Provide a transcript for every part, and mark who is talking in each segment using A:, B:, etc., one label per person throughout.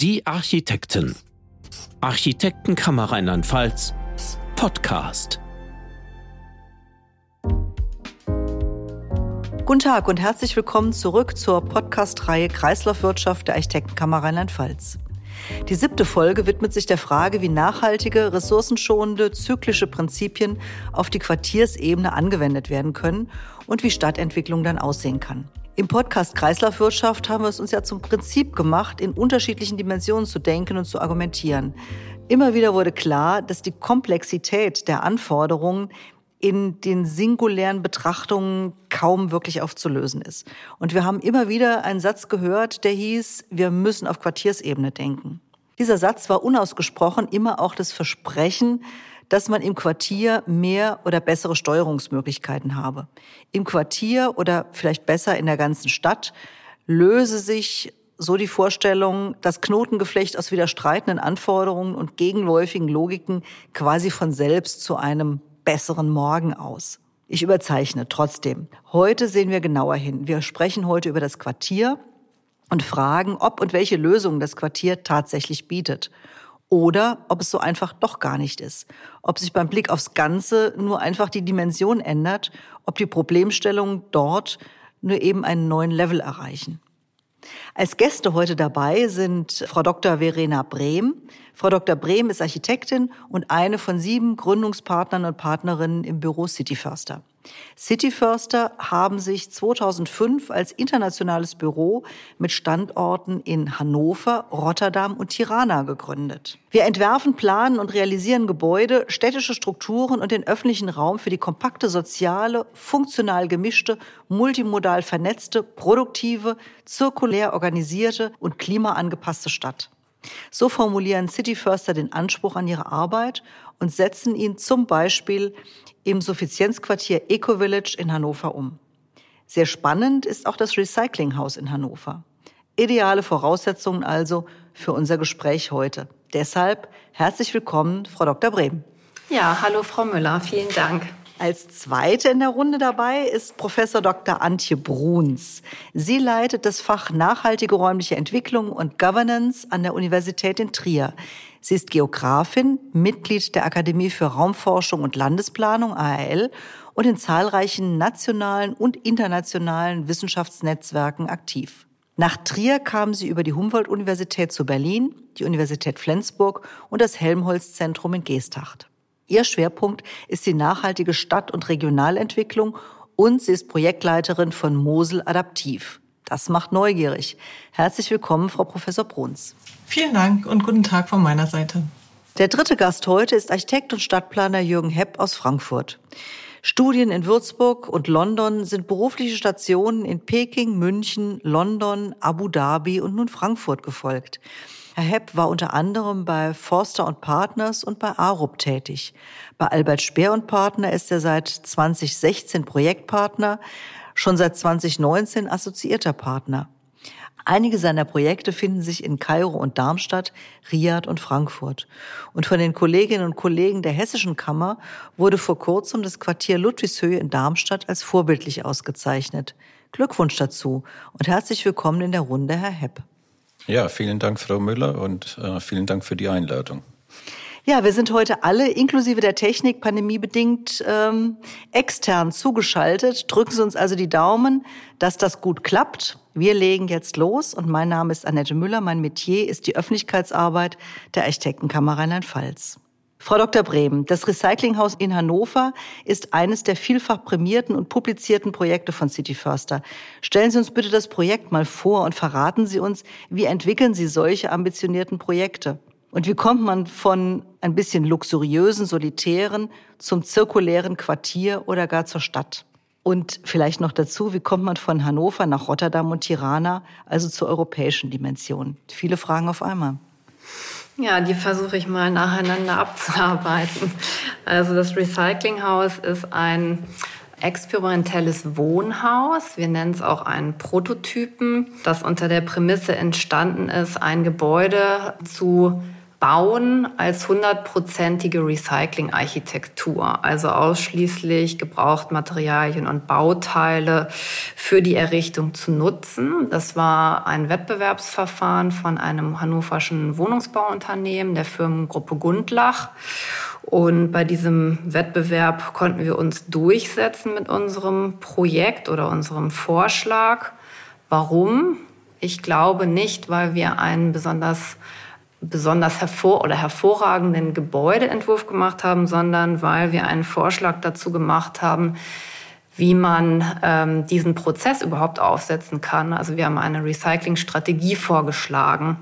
A: Die Architekten. Architektenkammer Rheinland-Pfalz. Podcast.
B: Guten Tag und herzlich willkommen zurück zur Podcast-Reihe Kreislaufwirtschaft der Architektenkammer Rheinland-Pfalz. Die siebte Folge widmet sich der Frage, wie nachhaltige, ressourcenschonende, zyklische Prinzipien auf die Quartiersebene angewendet werden können und wie Stadtentwicklung dann aussehen kann. Im Podcast Kreislaufwirtschaft haben wir es uns ja zum Prinzip gemacht, in unterschiedlichen Dimensionen zu denken und zu argumentieren. Immer wieder wurde klar, dass die Komplexität der Anforderungen in den singulären Betrachtungen kaum wirklich aufzulösen ist. Und wir haben immer wieder einen Satz gehört, der hieß, wir müssen auf Quartiersebene denken. Dieser Satz war unausgesprochen immer auch das Versprechen, dass man im Quartier mehr oder bessere Steuerungsmöglichkeiten habe. Im Quartier oder vielleicht besser in der ganzen Stadt löse sich so die Vorstellung, das Knotengeflecht aus widerstreitenden Anforderungen und gegenläufigen Logiken quasi von selbst zu einem besseren Morgen aus. Ich überzeichne trotzdem. Heute sehen wir genauer hin. Wir sprechen heute über das Quartier und fragen, ob und welche Lösungen das Quartier tatsächlich bietet. Oder ob es so einfach doch gar nicht ist. Ob sich beim Blick aufs Ganze nur einfach die Dimension ändert, ob die Problemstellungen dort nur eben einen neuen Level erreichen. Als Gäste heute dabei sind Frau Dr. Verena Brehm. Frau Dr. Brehm ist Architektin und eine von sieben Gründungspartnern und Partnerinnen im Büro City Förster. City Förster haben sich 2005 als internationales Büro mit Standorten in Hannover, Rotterdam und Tirana gegründet. Wir entwerfen, planen und realisieren Gebäude, städtische Strukturen und den öffentlichen Raum für die kompakte, soziale, funktional gemischte, multimodal vernetzte, produktive, zirkulär organisierte und klimaangepasste Stadt. So formulieren City Förster den Anspruch an ihre Arbeit und setzen ihn zum Beispiel im Suffizienzquartier Eco Village in Hannover um. Sehr spannend ist auch das Recyclinghaus in Hannover. Ideale Voraussetzungen also für unser Gespräch heute. Deshalb herzlich willkommen, Frau Dr. Brehm.
C: Ja, hallo Frau Müller, vielen Dank.
B: Als zweite in der Runde dabei ist Professor Dr. Antje Bruns. Sie leitet das Fach Nachhaltige räumliche Entwicklung und Governance an der Universität in Trier. Sie ist Geografin, Mitglied der Akademie für Raumforschung und Landesplanung ARL und in zahlreichen nationalen und internationalen Wissenschaftsnetzwerken aktiv. Nach Trier kam sie über die Humboldt-Universität zu Berlin, die Universität Flensburg und das Helmholtz-Zentrum in Geesthacht. Ihr Schwerpunkt ist die nachhaltige Stadt- und Regionalentwicklung und sie ist Projektleiterin von Mosel Adaptiv. Das macht neugierig. Herzlich willkommen, Frau Professor Bruns.
D: Vielen Dank und guten Tag von meiner Seite.
B: Der dritte Gast heute ist Architekt und Stadtplaner Jürgen Hepp aus Frankfurt. Studien in Würzburg und London sind berufliche Stationen in Peking, München, London, Abu Dhabi und nun Frankfurt gefolgt. Herr Hepp war unter anderem bei Forster und Partners und bei Arup tätig. Bei Albert Speer und Partner ist er seit 2016 Projektpartner, schon seit 2019 assoziierter Partner. Einige seiner Projekte finden sich in Kairo und Darmstadt, Riad und Frankfurt. Und von den Kolleginnen und Kollegen der Hessischen Kammer wurde vor kurzem das Quartier Ludwigshöhe in Darmstadt als vorbildlich ausgezeichnet. Glückwunsch dazu und herzlich willkommen in der Runde, Herr Hepp.
E: Ja, vielen Dank, Frau Müller, und äh, vielen Dank für die Einladung.
B: Ja, wir sind heute alle, inklusive der Technik, pandemiebedingt ähm, extern zugeschaltet. Drücken Sie uns also die Daumen, dass das gut klappt. Wir legen jetzt los und mein Name ist Annette Müller. Mein Metier ist die Öffentlichkeitsarbeit der Architektenkammer Rheinland-Pfalz. Frau Dr. Brehm, das Recyclinghaus in Hannover ist eines der vielfach prämierten und publizierten Projekte von City Förster. Stellen Sie uns bitte das Projekt mal vor und verraten Sie uns, wie entwickeln Sie solche ambitionierten Projekte? Und wie kommt man von ein bisschen luxuriösen, solitären zum zirkulären Quartier oder gar zur Stadt? Und vielleicht noch dazu, wie kommt man von Hannover nach Rotterdam und Tirana, also zur europäischen Dimension? Viele Fragen auf einmal.
C: Ja, die versuche ich mal nacheinander abzuarbeiten. Also das Recyclinghaus ist ein experimentelles Wohnhaus. Wir nennen es auch einen Prototypen, das unter der Prämisse entstanden ist, ein Gebäude zu bauen als hundertprozentige Recycling-Architektur, also ausschließlich Gebrauchtmaterialien und Bauteile für die Errichtung zu nutzen. Das war ein Wettbewerbsverfahren von einem hannoverschen Wohnungsbauunternehmen, der Firmengruppe Gundlach. Und bei diesem Wettbewerb konnten wir uns durchsetzen mit unserem Projekt oder unserem Vorschlag. Warum? Ich glaube nicht, weil wir einen besonders besonders hervor oder hervorragenden Gebäudeentwurf gemacht haben, sondern weil wir einen Vorschlag dazu gemacht haben, wie man ähm, diesen Prozess überhaupt aufsetzen kann. Also wir haben eine Recyclingstrategie vorgeschlagen.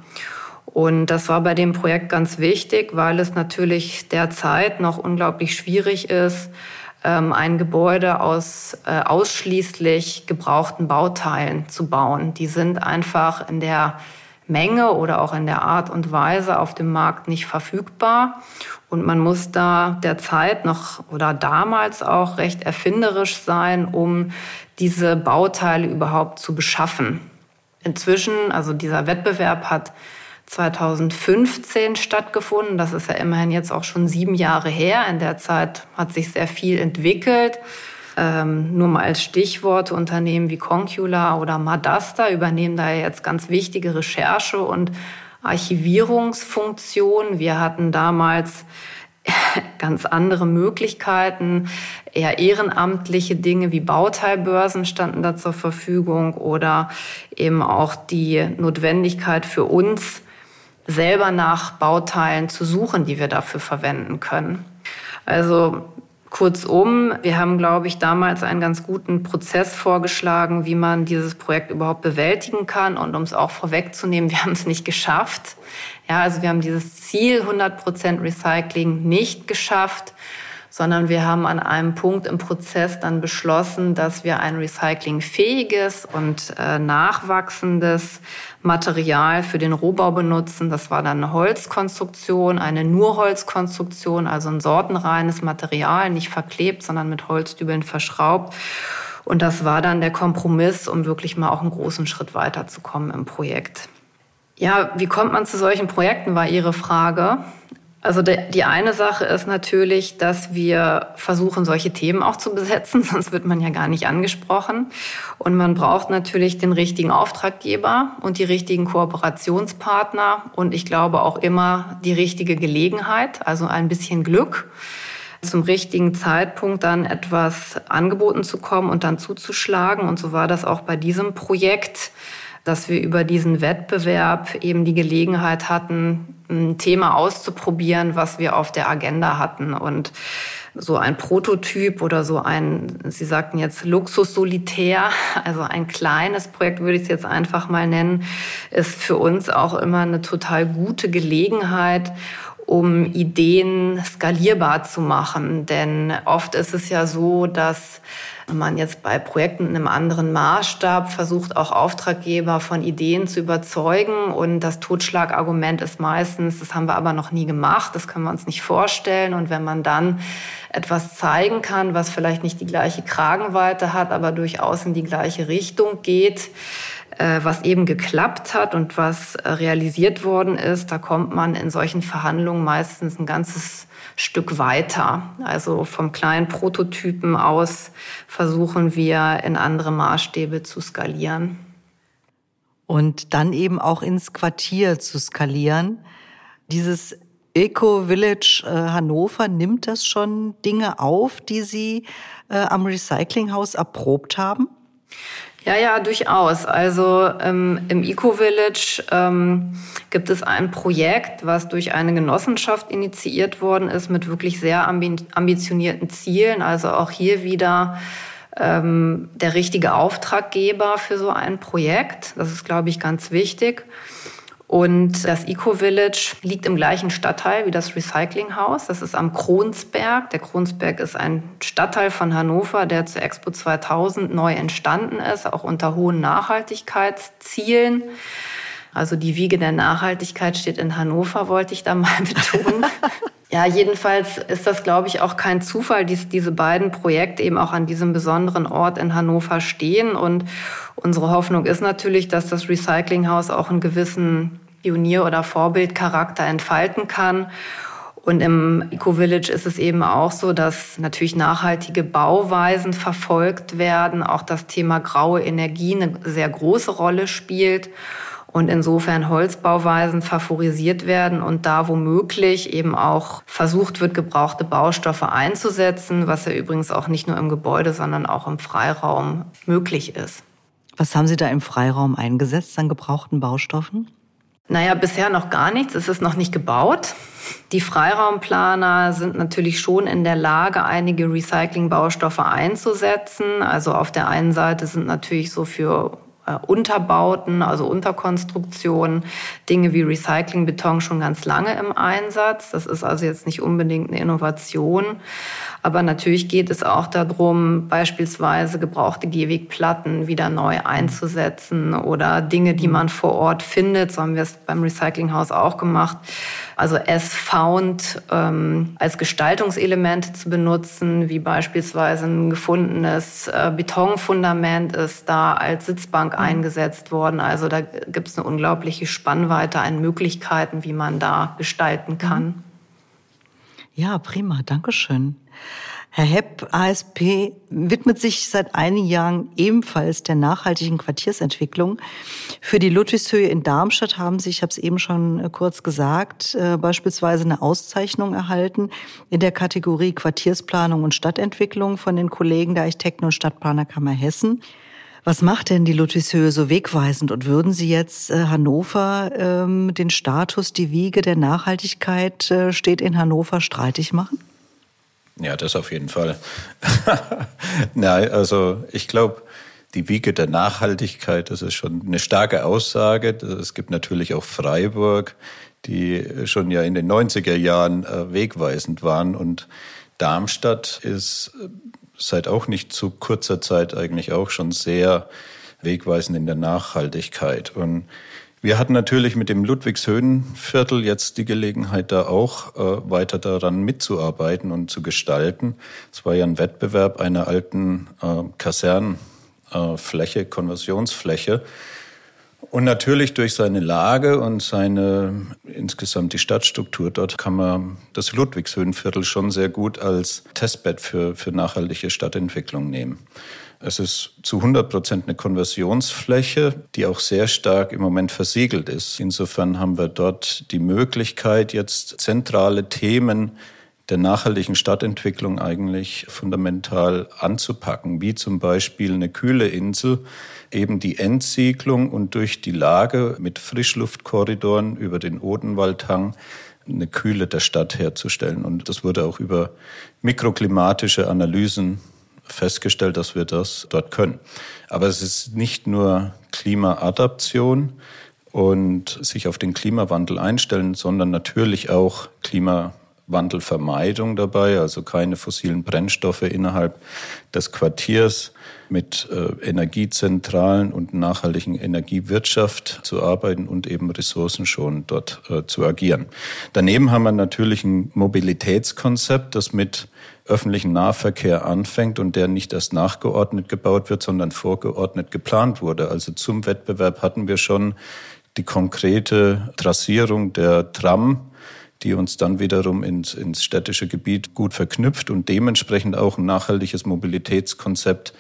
C: Und das war bei dem Projekt ganz wichtig, weil es natürlich derzeit noch unglaublich schwierig ist, ähm, ein Gebäude aus äh, ausschließlich gebrauchten Bauteilen zu bauen. Die sind einfach in der Menge oder auch in der Art und Weise auf dem Markt nicht verfügbar. Und man muss da derzeit noch oder damals auch recht erfinderisch sein, um diese Bauteile überhaupt zu beschaffen. Inzwischen, also dieser Wettbewerb hat 2015 stattgefunden. Das ist ja immerhin jetzt auch schon sieben Jahre her. In der Zeit hat sich sehr viel entwickelt. Ähm, nur mal als Stichworte, Unternehmen wie Concula oder Madasta übernehmen da jetzt ganz wichtige Recherche- und Archivierungsfunktionen. Wir hatten damals ganz andere Möglichkeiten. Eher ehrenamtliche Dinge wie Bauteilbörsen standen da zur Verfügung oder eben auch die Notwendigkeit für uns, selber nach Bauteilen zu suchen, die wir dafür verwenden können. Also kurzum, wir haben, glaube ich, damals einen ganz guten Prozess vorgeschlagen, wie man dieses Projekt überhaupt bewältigen kann. Und um es auch vorwegzunehmen, wir haben es nicht geschafft. Ja, also wir haben dieses Ziel 100% Recycling nicht geschafft sondern wir haben an einem Punkt im Prozess dann beschlossen, dass wir ein recyclingfähiges und äh, nachwachsendes Material für den Rohbau benutzen. Das war dann eine Holzkonstruktion, eine nur Holzkonstruktion, also ein sortenreines Material, nicht verklebt, sondern mit Holzdübeln verschraubt. Und das war dann der Kompromiss, um wirklich mal auch einen großen Schritt weiterzukommen im Projekt. Ja, wie kommt man zu solchen Projekten, war Ihre Frage. Also die eine Sache ist natürlich, dass wir versuchen, solche Themen auch zu besetzen, sonst wird man ja gar nicht angesprochen. Und man braucht natürlich den richtigen Auftraggeber und die richtigen Kooperationspartner und ich glaube auch immer die richtige Gelegenheit, also ein bisschen Glück zum richtigen Zeitpunkt dann etwas angeboten zu kommen und dann zuzuschlagen. Und so war das auch bei diesem Projekt dass wir über diesen Wettbewerb eben die Gelegenheit hatten, ein Thema auszuprobieren, was wir auf der Agenda hatten. Und so ein Prototyp oder so ein, Sie sagten jetzt Luxus-Solitär, also ein kleines Projekt würde ich es jetzt einfach mal nennen, ist für uns auch immer eine total gute Gelegenheit, um Ideen skalierbar zu machen. Denn oft ist es ja so, dass wenn man jetzt bei Projekten in einem anderen Maßstab versucht, auch Auftraggeber von Ideen zu überzeugen und das Totschlagargument ist meistens, das haben wir aber noch nie gemacht, das können wir uns nicht vorstellen. Und wenn man dann etwas zeigen kann, was vielleicht nicht die gleiche Kragenweite hat, aber durchaus in die gleiche Richtung geht, äh, was eben geklappt hat und was äh, realisiert worden ist, da kommt man in solchen Verhandlungen meistens ein ganzes Stück weiter. Also vom kleinen Prototypen aus versuchen wir in andere Maßstäbe zu skalieren.
B: Und dann eben auch ins Quartier zu skalieren. Dieses Eco-Village äh, Hannover nimmt das schon Dinge auf, die Sie äh, am Recyclinghaus erprobt haben?
C: Ja, ja, durchaus. Also ähm, im Eco-Village ähm, gibt es ein Projekt, was durch eine Genossenschaft initiiert worden ist mit wirklich sehr ambitionierten Zielen. Also auch hier wieder ähm, der richtige Auftraggeber für so ein Projekt. Das ist, glaube ich, ganz wichtig. Und das Eco-Village liegt im gleichen Stadtteil wie das Recyclinghaus. Das ist am Kronsberg. Der Kronsberg ist ein Stadtteil von Hannover, der zur Expo 2000 neu entstanden ist, auch unter hohen Nachhaltigkeitszielen. Also die Wiege der Nachhaltigkeit steht in Hannover, wollte ich da mal betonen. ja, jedenfalls ist das, glaube ich, auch kein Zufall, dass diese beiden Projekte eben auch an diesem besonderen Ort in Hannover stehen. Und unsere Hoffnung ist natürlich, dass das Recyclinghaus auch einen gewissen Pionier- oder Vorbildcharakter entfalten kann. Und im Eco-Village ist es eben auch so, dass natürlich nachhaltige Bauweisen verfolgt werden, auch das Thema graue Energie eine sehr große Rolle spielt und insofern Holzbauweisen favorisiert werden und da womöglich eben auch versucht wird, gebrauchte Baustoffe einzusetzen, was ja übrigens auch nicht nur im Gebäude, sondern auch im Freiraum möglich ist.
B: Was haben Sie da im Freiraum eingesetzt an gebrauchten Baustoffen?
C: Naja, bisher noch gar nichts. Es ist noch nicht gebaut. Die Freiraumplaner sind natürlich schon in der Lage, einige Recyclingbaustoffe einzusetzen. Also auf der einen Seite sind natürlich so für äh, Unterbauten, also Unterkonstruktionen, Dinge wie Recyclingbeton schon ganz lange im Einsatz. Das ist also jetzt nicht unbedingt eine Innovation. Aber natürlich geht es auch darum, beispielsweise gebrauchte Gehwegplatten wieder neu einzusetzen oder Dinge, die man vor Ort findet. So haben wir es beim Recyclinghaus auch gemacht. Also as found ähm, als Gestaltungselemente zu benutzen, wie beispielsweise ein gefundenes äh, Betonfundament ist da als Sitzbank mhm. eingesetzt worden. Also da gibt es eine unglaubliche Spannweite an Möglichkeiten, wie man da gestalten kann. Mhm.
B: Ja, prima, Dankeschön. Herr Hepp, ASP, widmet sich seit einigen Jahren ebenfalls der nachhaltigen Quartiersentwicklung. Für die Ludwigshöhe in Darmstadt haben Sie, ich habe es eben schon äh, kurz gesagt, äh, beispielsweise eine Auszeichnung erhalten in der Kategorie Quartiersplanung und Stadtentwicklung von den Kollegen der Architekten- und Stadtplanerkammer Hessen. Was macht denn die Ludwigshöhe so wegweisend? Und würden Sie jetzt äh, Hannover ähm, den Status, die Wiege der Nachhaltigkeit steht in Hannover streitig machen?
E: Ja, das auf jeden Fall. Nein, also ich glaube, die Wiege der Nachhaltigkeit, das ist schon eine starke Aussage. Es gibt natürlich auch Freiburg, die schon ja in den 90er Jahren äh, wegweisend waren. Und Darmstadt ist seit auch nicht zu kurzer Zeit eigentlich auch schon sehr wegweisend in der Nachhaltigkeit. Und wir hatten natürlich mit dem Ludwigshöhenviertel jetzt die Gelegenheit, da auch äh, weiter daran mitzuarbeiten und zu gestalten. Es war ja ein Wettbewerb einer alten äh, Kasernfläche, äh, Konversionsfläche. Und natürlich durch seine Lage und seine insgesamt die Stadtstruktur dort kann man das Ludwigshöhenviertel schon sehr gut als Testbett für, für nachhaltige Stadtentwicklung nehmen. Es ist zu 100 Prozent eine Konversionsfläche, die auch sehr stark im Moment versiegelt ist. Insofern haben wir dort die Möglichkeit, jetzt zentrale Themen der nachhaltigen Stadtentwicklung eigentlich fundamental anzupacken, wie zum Beispiel eine kühle Insel, eben die Entsiegelung und durch die Lage mit Frischluftkorridoren über den Odenwaldhang eine Kühle der Stadt herzustellen. Und das wurde auch über mikroklimatische Analysen festgestellt, dass wir das dort können. Aber es ist nicht nur Klimaadaption und sich auf den Klimawandel einstellen, sondern natürlich auch Klimawandelvermeidung dabei, also keine fossilen Brennstoffe innerhalb des Quartiers mit äh, Energiezentralen und nachhaltigen Energiewirtschaft zu arbeiten und eben Ressourcen schon dort äh, zu agieren. Daneben haben wir natürlich ein Mobilitätskonzept, das mit öffentlichen Nahverkehr anfängt und der nicht erst nachgeordnet gebaut wird, sondern vorgeordnet geplant wurde. Also zum Wettbewerb hatten wir schon die konkrete Trassierung der Tram, die uns dann wiederum ins, ins städtische Gebiet gut verknüpft und dementsprechend auch ein nachhaltiges Mobilitätskonzept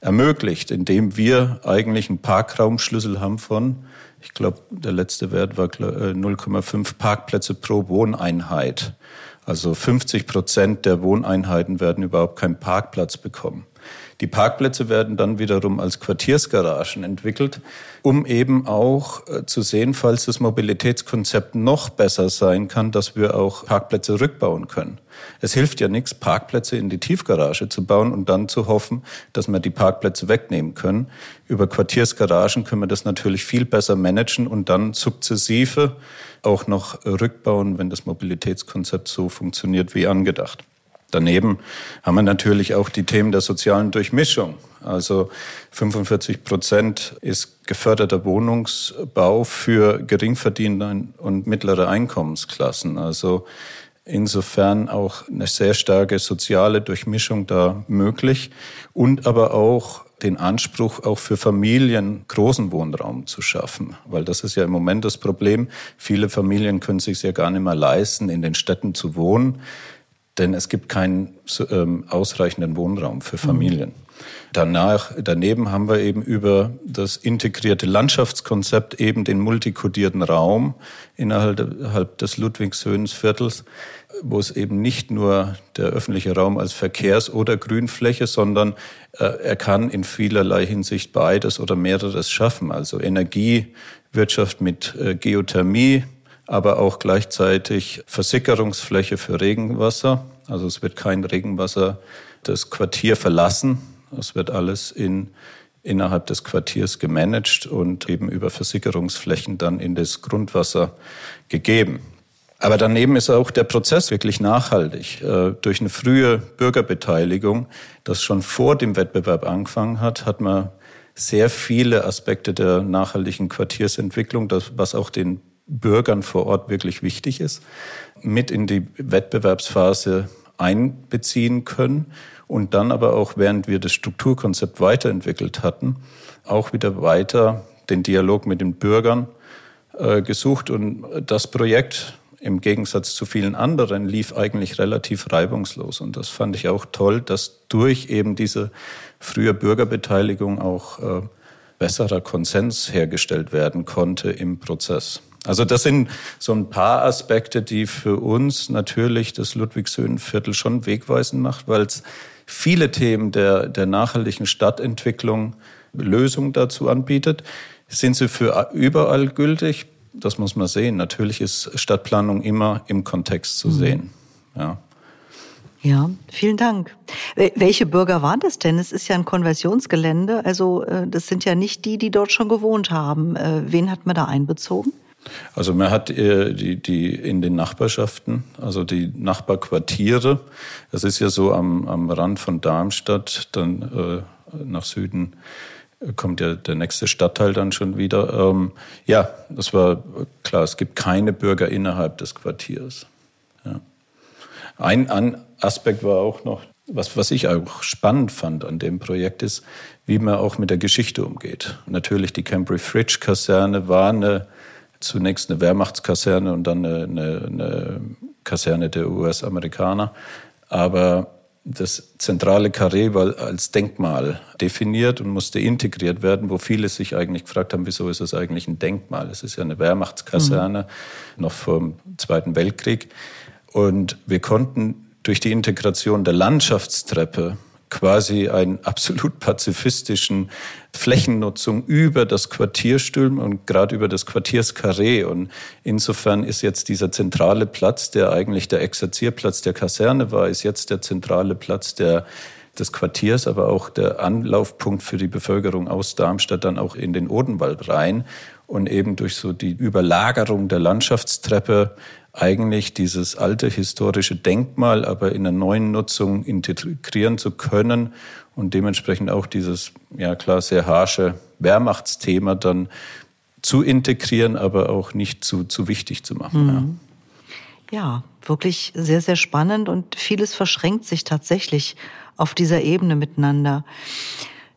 E: ermöglicht, indem wir eigentlich einen Parkraumschlüssel haben von, ich glaube, der letzte Wert war 0,5 äh, Parkplätze pro Wohneinheit. Also 50 Prozent der Wohneinheiten werden überhaupt keinen Parkplatz bekommen. Die Parkplätze werden dann wiederum als Quartiersgaragen entwickelt, um eben auch äh, zu sehen, falls das Mobilitätskonzept noch besser sein kann, dass wir auch Parkplätze rückbauen können. Es hilft ja nichts, Parkplätze in die Tiefgarage zu bauen und dann zu hoffen, dass wir die Parkplätze wegnehmen können. Über Quartiersgaragen können wir das natürlich viel besser managen und dann sukzessive auch noch rückbauen, wenn das Mobilitätskonzept so funktioniert wie angedacht. Daneben haben wir natürlich auch die Themen der sozialen Durchmischung. Also 45 Prozent ist geförderter Wohnungsbau für Geringverdiener und mittlere Einkommensklassen. Also insofern auch eine sehr starke soziale Durchmischung da möglich und aber auch den Anspruch, auch für Familien großen Wohnraum zu schaffen. Weil das ist ja im Moment das Problem. Viele Familien können sich ja gar nicht mehr leisten, in den Städten zu wohnen, denn es gibt keinen ähm, ausreichenden Wohnraum für Familien. Mhm. Danach, daneben haben wir eben über das integrierte Landschaftskonzept eben den multikodierten Raum innerhalb des Ludwigshöhensviertels, wo es eben nicht nur der öffentliche Raum als Verkehrs- oder Grünfläche, sondern äh, er kann in vielerlei Hinsicht beides oder mehreres schaffen. Also Energiewirtschaft mit äh, Geothermie, aber auch gleichzeitig Versickerungsfläche für Regenwasser. Also es wird kein Regenwasser das Quartier verlassen, es wird alles in, innerhalb des Quartiers gemanagt und eben über Versickerungsflächen dann in das Grundwasser gegeben. Aber daneben ist auch der Prozess wirklich nachhaltig. Äh, durch eine frühe Bürgerbeteiligung, das schon vor dem Wettbewerb angefangen hat, hat man sehr viele Aspekte der nachhaltigen Quartiersentwicklung, was auch den Bürgern vor Ort wirklich wichtig ist, mit in die Wettbewerbsphase einbeziehen können und dann aber auch, während wir das Strukturkonzept weiterentwickelt hatten, auch wieder weiter den Dialog mit den Bürgern äh, gesucht. Und das Projekt im Gegensatz zu vielen anderen lief eigentlich relativ reibungslos. Und das fand ich auch toll, dass durch eben diese frühe Bürgerbeteiligung auch äh, besserer Konsens hergestellt werden konnte im Prozess. Also das sind so ein paar Aspekte, die für uns natürlich das Ludwigshöhenviertel schon wegweisend macht, weil es viele Themen der, der nachhaltigen Stadtentwicklung Lösungen dazu anbietet. Sind sie für überall gültig? Das muss man sehen. Natürlich ist Stadtplanung immer im Kontext zu mhm. sehen. Ja.
B: Ja, vielen Dank. Welche Bürger waren das denn? Es ist ja ein Konversionsgelände, also äh, das sind ja nicht die, die dort schon gewohnt haben. Äh, wen hat man da einbezogen?
E: Also man hat äh, die, die in den Nachbarschaften, also die Nachbarquartiere. Das ist ja so am, am Rand von Darmstadt, dann äh, nach Süden kommt ja der nächste Stadtteil dann schon wieder. Ähm, ja, das war klar. Es gibt keine Bürger innerhalb des Quartiers. Ja. Ein, ein Aspekt war auch noch, was, was ich auch spannend fand an dem Projekt ist, wie man auch mit der Geschichte umgeht. Natürlich die Cambridge Fridge Kaserne war eine zunächst eine Wehrmachtskaserne und dann eine, eine, eine Kaserne der US-Amerikaner. Aber das zentrale Karree war als Denkmal definiert und musste integriert werden, wo viele sich eigentlich gefragt haben, wieso ist es eigentlich ein Denkmal? Es ist ja eine Wehrmachtskaserne, mhm. noch vom Zweiten Weltkrieg. Und wir konnten durch die Integration der Landschaftstreppe quasi einen absolut pazifistischen Flächennutzung über das Quartier stülpen und gerade über das Quartierskarree. Und insofern ist jetzt dieser zentrale Platz, der eigentlich der Exerzierplatz der Kaserne war, ist jetzt der zentrale Platz der des Quartiers, aber auch der Anlaufpunkt für die Bevölkerung aus Darmstadt dann auch in den Odenwald rein und eben durch so die Überlagerung der Landschaftstreppe eigentlich dieses alte historische Denkmal aber in einer neuen Nutzung integrieren zu können und dementsprechend auch dieses, ja klar, sehr harsche Wehrmachtsthema dann zu integrieren, aber auch nicht zu, zu wichtig zu machen.
B: Mhm. Ja. ja, wirklich sehr, sehr spannend und vieles verschränkt sich tatsächlich auf dieser Ebene miteinander.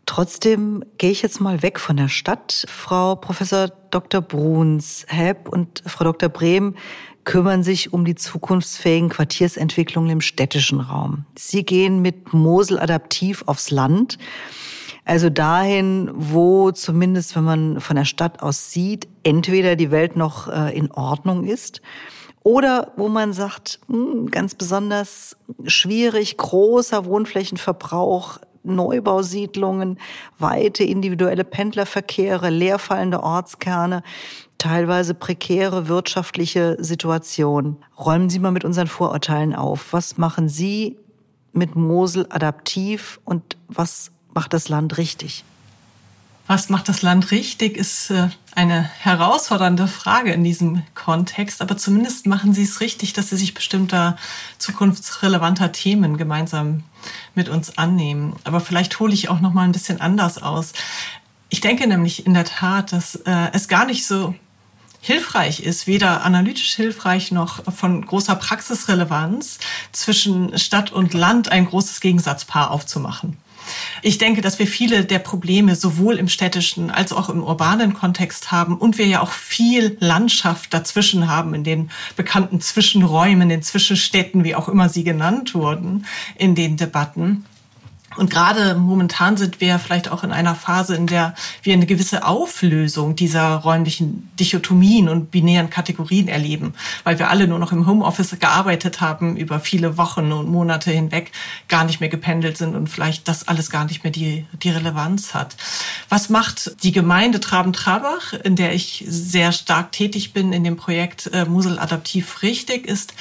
B: Trotzdem gehe ich jetzt mal weg von der Stadt. Frau Professor Dr. Bruns, Hepp und Frau Dr. Brehm kümmern sich um die zukunftsfähigen Quartiersentwicklungen im städtischen Raum. Sie gehen mit Mosel adaptiv aufs Land. Also dahin, wo zumindest, wenn man von der Stadt aus sieht, entweder die Welt noch äh, in Ordnung ist oder wo man sagt, hm, ganz besonders schwierig, großer Wohnflächenverbrauch, Neubausiedlungen, weite individuelle Pendlerverkehre, leerfallende Ortskerne teilweise prekäre wirtschaftliche Situation. Räumen Sie mal mit unseren Vorurteilen auf. Was machen Sie mit Mosel adaptiv und was macht das Land richtig?
D: Was macht das Land richtig, ist äh, eine herausfordernde Frage in diesem Kontext. Aber zumindest machen Sie es richtig, dass Sie sich bestimmter zukunftsrelevanter Themen gemeinsam mit uns annehmen. Aber vielleicht hole ich auch noch mal ein bisschen anders aus. Ich denke nämlich in der Tat, dass äh, es gar nicht so hilfreich ist, weder analytisch hilfreich noch von großer Praxisrelevanz, zwischen Stadt und Land ein großes Gegensatzpaar aufzumachen. Ich denke, dass wir viele der Probleme sowohl im städtischen als auch im urbanen Kontext haben und wir ja auch viel Landschaft dazwischen haben in den bekannten Zwischenräumen, den Zwischenstädten, wie auch immer sie genannt wurden in den Debatten. Und gerade momentan sind wir vielleicht auch in einer Phase, in der wir eine gewisse Auflösung dieser räumlichen Dichotomien und binären Kategorien erleben, weil wir alle nur noch im Homeoffice gearbeitet haben, über viele Wochen und Monate hinweg gar nicht mehr gependelt sind und vielleicht das alles gar nicht mehr die, die Relevanz hat. Was macht die Gemeinde Traben-Trabach, in der ich sehr stark tätig bin in dem Projekt äh, Musel Adaptiv richtig, ist,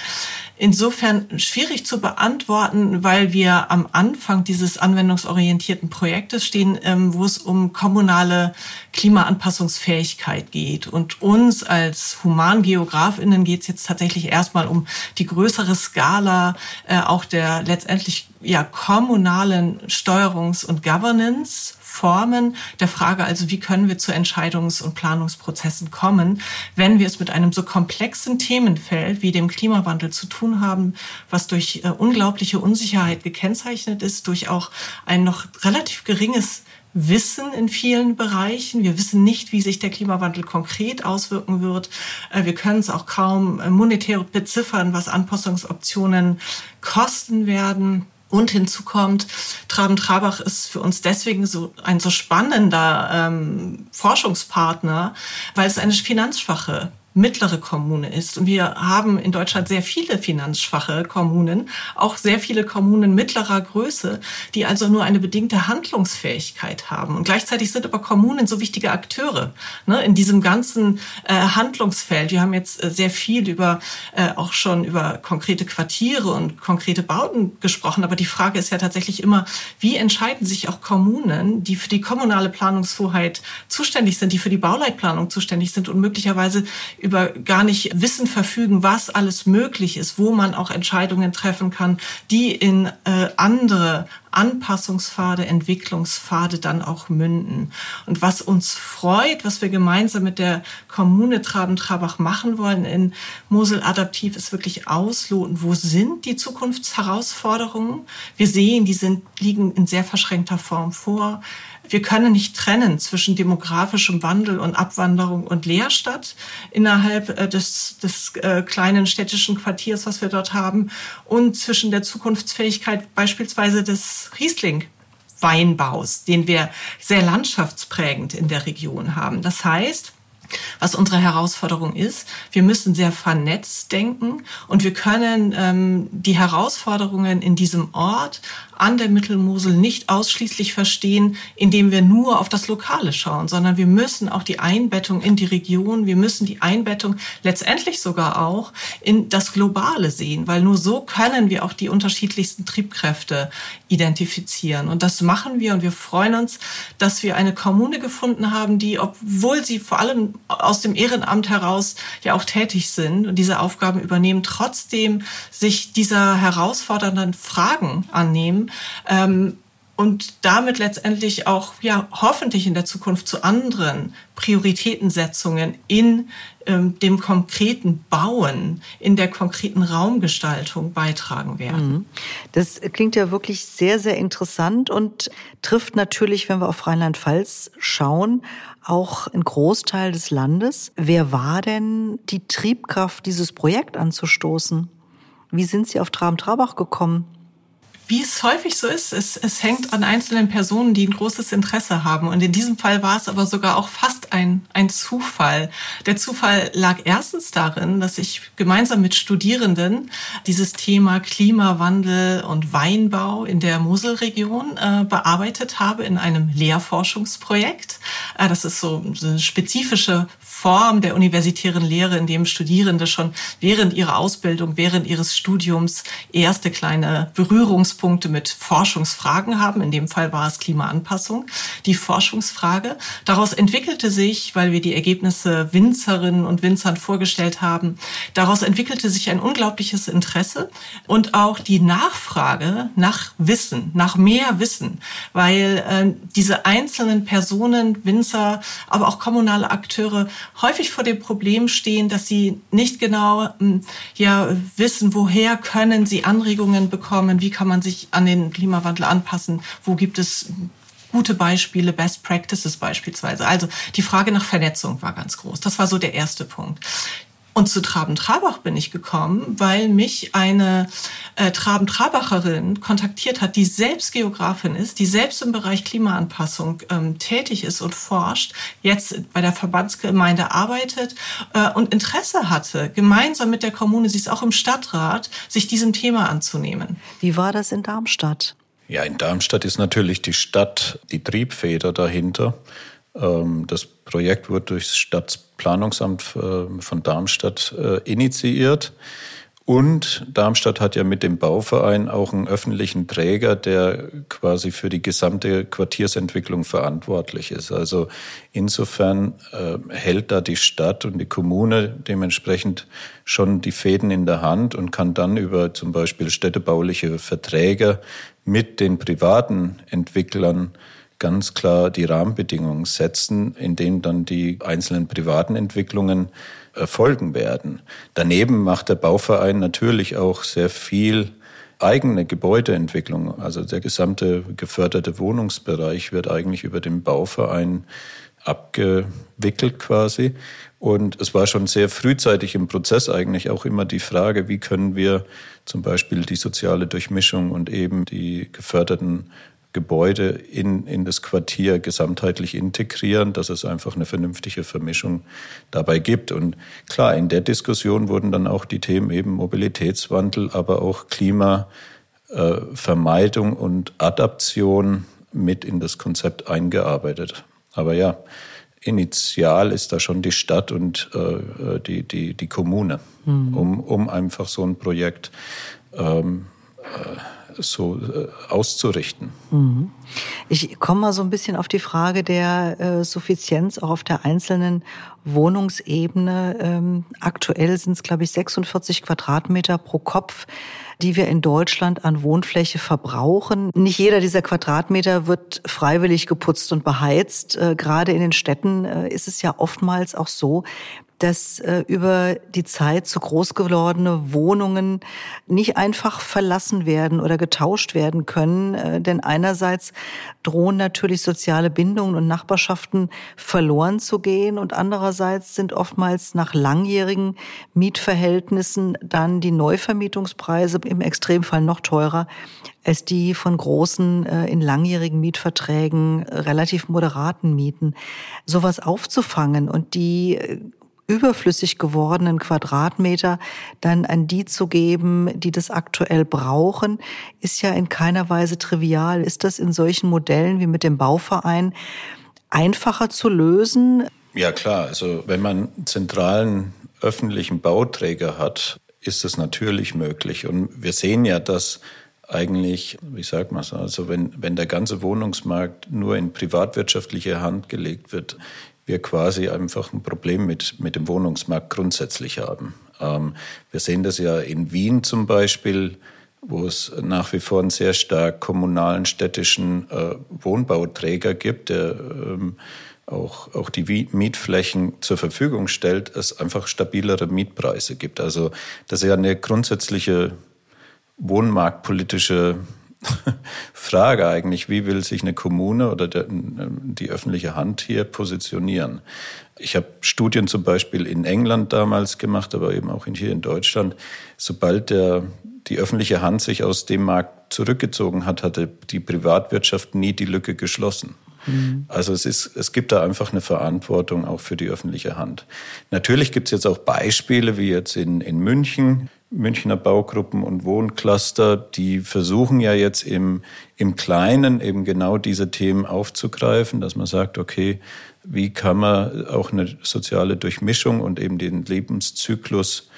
D: insofern schwierig zu beantworten, weil wir am Anfang dieses anwendungsorientierten Projektes stehen, ähm, wo es um kommunale Klimaanpassungsfähigkeit geht. Und uns als Humangeografinnen geht es jetzt tatsächlich erstmal um die größere Skala äh, auch der letztendlich ja kommunalen Steuerungs- und Governance Formen der Frage also, wie können wir zu Entscheidungs- und Planungsprozessen kommen, wenn wir es mit einem so komplexen Themenfeld wie dem Klimawandel zu tun haben, was durch äh, unglaubliche Unsicherheit gekennzeichnet ist, durch auch ein noch relativ geringes Wissen in vielen Bereichen. Wir wissen nicht, wie sich der Klimawandel konkret auswirken wird. Äh, wir können es auch kaum äh, monetär beziffern, was Anpassungsoptionen kosten werden. Und hinzu kommt, Traben-Trabach ist für uns deswegen so ein so spannender ähm, Forschungspartner, weil es eine finanzschwache mittlere Kommune ist. Und wir haben in Deutschland sehr viele finanzschwache Kommunen, auch sehr viele Kommunen mittlerer Größe, die also nur eine bedingte Handlungsfähigkeit haben. Und gleichzeitig sind aber Kommunen so wichtige Akteure ne, in diesem ganzen äh, Handlungsfeld. Wir haben jetzt äh, sehr viel über äh, auch schon über konkrete Quartiere und konkrete Bauten gesprochen. Aber die Frage ist ja tatsächlich immer, wie entscheiden sich auch Kommunen, die für die kommunale Planungshoheit zuständig sind, die für die Bauleitplanung zuständig sind und möglicherweise über gar nicht Wissen verfügen, was alles möglich ist, wo man auch Entscheidungen treffen kann, die in äh, andere Anpassungspfade, Entwicklungspfade dann auch münden. Und was uns freut, was wir gemeinsam mit der Kommune Traben-Trabach machen wollen in Mosel Adaptiv, ist wirklich ausloten, wo sind die Zukunftsherausforderungen. Wir sehen, die sind, liegen in sehr verschränkter Form vor. Wir können nicht trennen zwischen demografischem Wandel und Abwanderung und Leerstadt innerhalb äh, des, des äh, kleinen städtischen Quartiers, was wir dort haben, und zwischen der Zukunftsfähigkeit beispielsweise des Riesling Weinbaus, den wir sehr landschaftsprägend in der Region haben. Das heißt, was unsere Herausforderung ist. Wir müssen sehr vernetzt denken und wir können ähm, die Herausforderungen in diesem Ort an der Mittelmosel nicht ausschließlich verstehen, indem wir nur auf das Lokale schauen, sondern wir müssen auch die Einbettung in die Region, wir müssen die Einbettung letztendlich sogar auch in das Globale sehen, weil nur so können wir auch die unterschiedlichsten Triebkräfte identifizieren. Und das machen wir und wir freuen uns, dass wir eine Kommune gefunden haben, die, obwohl sie vor allem aus dem Ehrenamt heraus ja auch tätig sind und diese Aufgaben übernehmen, trotzdem sich dieser herausfordernden Fragen annehmen ähm, und damit letztendlich auch ja hoffentlich in der Zukunft zu anderen Prioritätensetzungen in ähm, dem konkreten Bauen, in der konkreten Raumgestaltung beitragen werden. Mhm.
B: Das klingt ja wirklich sehr, sehr interessant und trifft natürlich, wenn wir auf Rheinland-Pfalz schauen, auch einen Großteil des Landes. Wer war denn die Triebkraft, dieses Projekt anzustoßen? Wie sind Sie auf Traben-Trabach gekommen?
D: Wie es häufig so ist, es, es hängt an einzelnen Personen, die ein großes Interesse haben. Und in diesem Fall war es aber sogar auch fast ein, ein Zufall. Der Zufall lag erstens darin, dass ich gemeinsam mit Studierenden dieses Thema Klimawandel und Weinbau in der Moselregion äh, bearbeitet habe in einem Lehrforschungsprojekt. Äh, das ist so eine spezifische Form der universitären Lehre, in dem Studierende schon während ihrer Ausbildung, während ihres Studiums erste kleine Berührungspunkte mit Forschungsfragen haben. In dem Fall war es Klimaanpassung, die Forschungsfrage. Daraus entwickelte sich, weil wir die Ergebnisse Winzerinnen und Winzern vorgestellt haben, daraus entwickelte sich ein unglaubliches Interesse und auch die Nachfrage nach Wissen, nach mehr Wissen, weil äh, diese einzelnen Personen, Winzer, aber auch kommunale Akteure häufig vor dem Problem stehen, dass sie nicht genau hm, ja wissen, woher können sie Anregungen bekommen, wie kann man sich an den Klimawandel anpassen, wo gibt es gute Beispiele, Best Practices beispielsweise. Also die Frage nach Vernetzung war ganz groß. Das war so der erste Punkt. Und zu Traben-Trabach bin ich gekommen, weil mich eine äh, Traben-Trabacherin kontaktiert hat, die selbst Geografin ist, die selbst im Bereich Klimaanpassung ähm, tätig ist und forscht, jetzt bei der Verbandsgemeinde arbeitet äh, und Interesse hatte, gemeinsam mit der Kommune, sie ist auch im Stadtrat, sich diesem Thema anzunehmen.
B: Wie war das in Darmstadt?
E: Ja, in Darmstadt ist natürlich die Stadt die Triebfeder dahinter. Ähm, das Projekt wird durchs Stadtplanungsamt äh, von Darmstadt äh, initiiert. Und Darmstadt hat ja mit dem Bauverein auch einen öffentlichen Träger, der quasi für die gesamte Quartiersentwicklung verantwortlich ist. Also insofern äh, hält da die Stadt und die Kommune dementsprechend schon die Fäden in der Hand und kann dann über zum Beispiel städtebauliche Verträge mit den privaten Entwicklern ganz klar die Rahmenbedingungen setzen, in denen dann die einzelnen privaten Entwicklungen erfolgen werden. Daneben macht der Bauverein natürlich auch sehr viel eigene Gebäudeentwicklung. Also der gesamte geförderte Wohnungsbereich wird eigentlich über den Bauverein abgewickelt quasi. Und es war schon sehr frühzeitig im Prozess eigentlich auch immer die Frage, wie können wir zum Beispiel die soziale Durchmischung und eben die geförderten Gebäude in, in das Quartier gesamtheitlich integrieren, dass es einfach eine vernünftige Vermischung dabei gibt. Und klar, in der Diskussion wurden dann auch die Themen eben Mobilitätswandel, aber auch Klimavermeidung und Adaption mit in das Konzept eingearbeitet. Aber ja, initial ist da schon die Stadt und äh, die, die, die Kommune, mhm. um, um einfach so ein Projekt ähm, äh, so äh, auszurichten.
B: Mhm. Ich komme mal so ein bisschen auf die Frage der äh, Suffizienz auch auf der einzelnen Wohnungsebene. Ähm, aktuell sind es, glaube ich, 46 Quadratmeter pro Kopf die wir in Deutschland an Wohnfläche verbrauchen. Nicht jeder dieser Quadratmeter wird freiwillig geputzt und beheizt. Äh, gerade in den Städten ist es ja oftmals auch so, dass äh, über die Zeit zu groß gewordene Wohnungen nicht einfach verlassen werden oder getauscht werden können. Äh, denn einerseits drohen natürlich soziale Bindungen und Nachbarschaften verloren zu gehen und andererseits sind oftmals nach langjährigen Mietverhältnissen dann die Neuvermietungspreise im Extremfall noch teurer als die von großen äh, in langjährigen Mietverträgen relativ moderaten Mieten. Sowas aufzufangen und die äh, überflüssig gewordenen Quadratmeter dann an die zu geben, die das aktuell brauchen, ist ja in keiner Weise trivial. Ist das in solchen Modellen wie mit dem Bauverein einfacher zu lösen?
E: Ja klar, also wenn man zentralen öffentlichen Bauträger hat, ist es natürlich möglich. Und wir sehen ja, dass eigentlich, wie sagt man es, also wenn, wenn der ganze Wohnungsmarkt nur in privatwirtschaftliche Hand gelegt wird, wir quasi einfach ein Problem mit, mit dem Wohnungsmarkt grundsätzlich haben. Ähm, wir sehen das ja in Wien zum Beispiel, wo es nach wie vor einen sehr stark kommunalen, städtischen äh, Wohnbauträger gibt, der ähm, auch, auch die Mietflächen zur Verfügung stellt, es einfach stabilere Mietpreise gibt. Also das ist ja eine grundsätzliche wohnmarktpolitische Frage eigentlich, wie will sich eine Kommune oder der, die öffentliche Hand hier positionieren? Ich habe Studien zum Beispiel in England damals gemacht, aber eben auch hier in Deutschland. Sobald der, die öffentliche Hand sich aus dem Markt zurückgezogen hat, hatte die Privatwirtschaft nie die Lücke geschlossen. Mhm. Also es, ist, es gibt da einfach eine Verantwortung auch für die öffentliche Hand. Natürlich gibt es jetzt auch Beispiele, wie jetzt in, in München, Münchner Baugruppen und Wohncluster, die versuchen ja jetzt im, im Kleinen eben genau diese Themen aufzugreifen, dass man sagt, okay, wie kann man auch eine soziale Durchmischung und eben den Lebenszyklus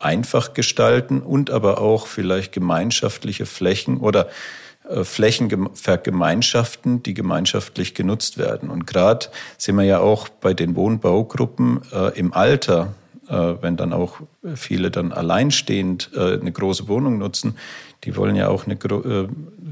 E: einfach gestalten und aber auch vielleicht gemeinschaftliche Flächen oder äh, Flächen vergemeinschaften, die gemeinschaftlich genutzt werden. Und gerade sehen wir ja auch bei den Wohnbaugruppen äh, im Alter, äh, wenn dann auch viele dann alleinstehend äh, eine große Wohnung nutzen, die wollen ja auch eine, äh,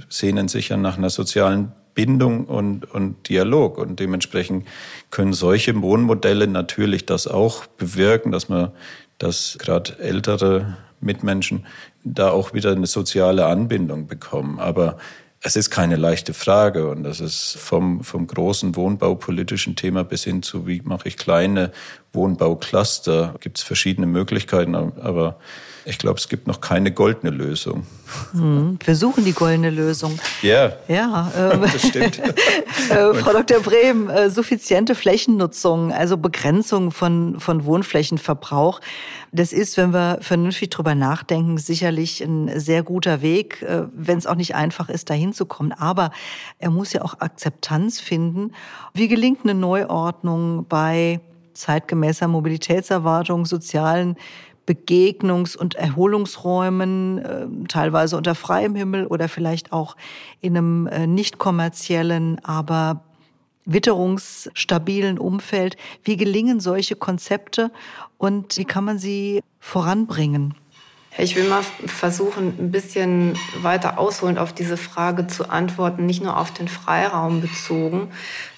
E: sehnen sich ja nach einer sozialen Bindung und, und Dialog. Und dementsprechend können solche Wohnmodelle natürlich das auch bewirken, dass man, dass gerade ältere Mitmenschen da auch wieder eine soziale Anbindung bekommen. Aber es ist keine leichte Frage und das ist vom, vom großen wohnbaupolitischen Thema bis hin zu, wie mache ich kleine Wohnbaucluster, gibt es verschiedene Möglichkeiten, aber ich glaube, es gibt noch keine goldene Lösung.
B: Hm, wir suchen die goldene Lösung.
E: Yeah.
B: Ja, ähm, das stimmt. äh, Frau Dr. Brehm, äh, suffiziente Flächennutzung, also Begrenzung von, von Wohnflächenverbrauch. Das ist, wenn wir vernünftig drüber nachdenken, sicherlich ein sehr guter Weg, äh, wenn es auch nicht einfach ist, dahin zu kommen. Aber er muss ja auch Akzeptanz finden. Wie gelingt eine Neuordnung bei zeitgemäßer Mobilitätserwartung, sozialen Begegnungs- und Erholungsräumen, äh, teilweise unter freiem Himmel oder vielleicht auch in einem äh, nicht kommerziellen, aber witterungsstabilen Umfeld. Wie gelingen solche Konzepte und wie kann man sie voranbringen?
C: Ich will mal versuchen, ein bisschen weiter ausholend auf diese Frage zu antworten, nicht nur auf den Freiraum bezogen,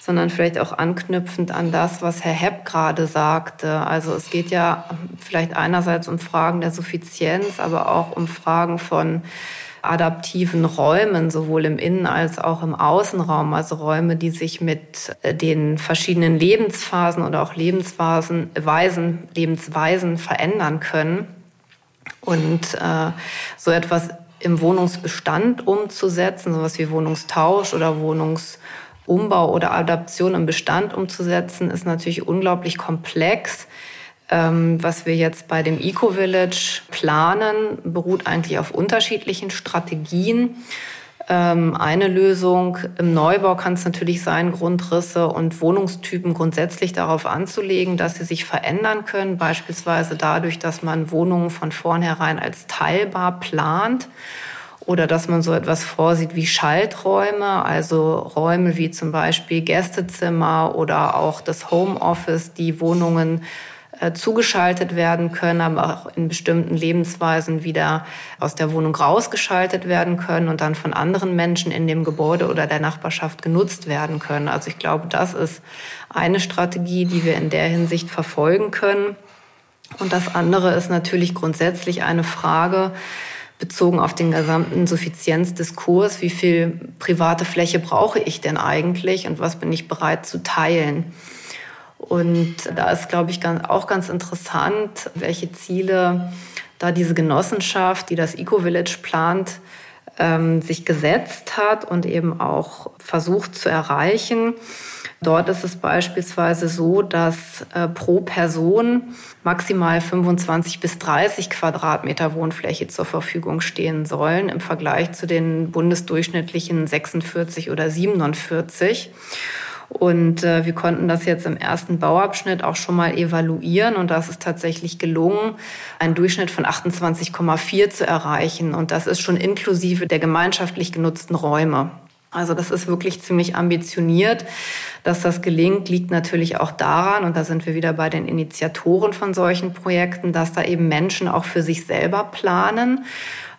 C: sondern vielleicht auch anknüpfend an das, was Herr Hepp gerade sagte. Also es geht ja vielleicht einerseits um Fragen der Suffizienz, aber auch um Fragen von adaptiven Räumen, sowohl im Innen- als auch im Außenraum, also Räume, die sich mit äh, den verschiedenen Lebensphasen oder auch Lebensweisen, Weisen, Lebensweisen verändern können. Und äh, so etwas im Wohnungsbestand umzusetzen, sowas wie Wohnungstausch oder Wohnungsumbau oder Adaption im Bestand umzusetzen, ist natürlich unglaublich komplex. Ähm, was wir jetzt bei dem Eco-Village planen, beruht eigentlich auf unterschiedlichen Strategien. Ähm, eine Lösung im Neubau kann es natürlich sein, Grundrisse und Wohnungstypen grundsätzlich darauf anzulegen, dass sie sich verändern können, beispielsweise dadurch, dass man Wohnungen von vornherein als teilbar plant oder dass man so etwas vorsieht wie Schalträume, also Räume wie zum Beispiel Gästezimmer oder auch das Homeoffice, die Wohnungen äh, zugeschaltet werden können, aber auch in bestimmten Lebensweisen wieder aus der Wohnung rausgeschaltet werden können und dann von anderen Menschen in dem Gebäude oder der Nachbarschaft genutzt werden können. Also ich glaube, das ist eine Strategie, die wir in der Hinsicht verfolgen können. Und das andere ist natürlich grundsätzlich eine Frage, bezogen auf den gesamten Suffizienzdiskurs, wie viel private Fläche brauche ich denn eigentlich und was bin ich bereit zu teilen? Und da ist, glaube ich, auch ganz interessant, welche Ziele da diese Genossenschaft, die das Eco-Village plant, ähm, sich gesetzt hat und eben auch versucht zu erreichen. Dort ist es beispielsweise so, dass äh, pro Person maximal 25 bis 30 Quadratmeter Wohnfläche zur Verfügung stehen sollen im Vergleich zu den bundesdurchschnittlichen 46 oder 47. Und äh, wir konnten das jetzt im ersten Bauabschnitt auch schon mal evaluieren und das ist tatsächlich gelungen, einen Durchschnitt von 28,4 zu erreichen. Und das ist schon inklusive der gemeinschaftlich genutzten Räume. Also das ist wirklich ziemlich ambitioniert. Dass das gelingt, liegt natürlich auch daran, und da sind wir wieder bei den Initiatoren von solchen Projekten, dass da eben Menschen auch für sich selber planen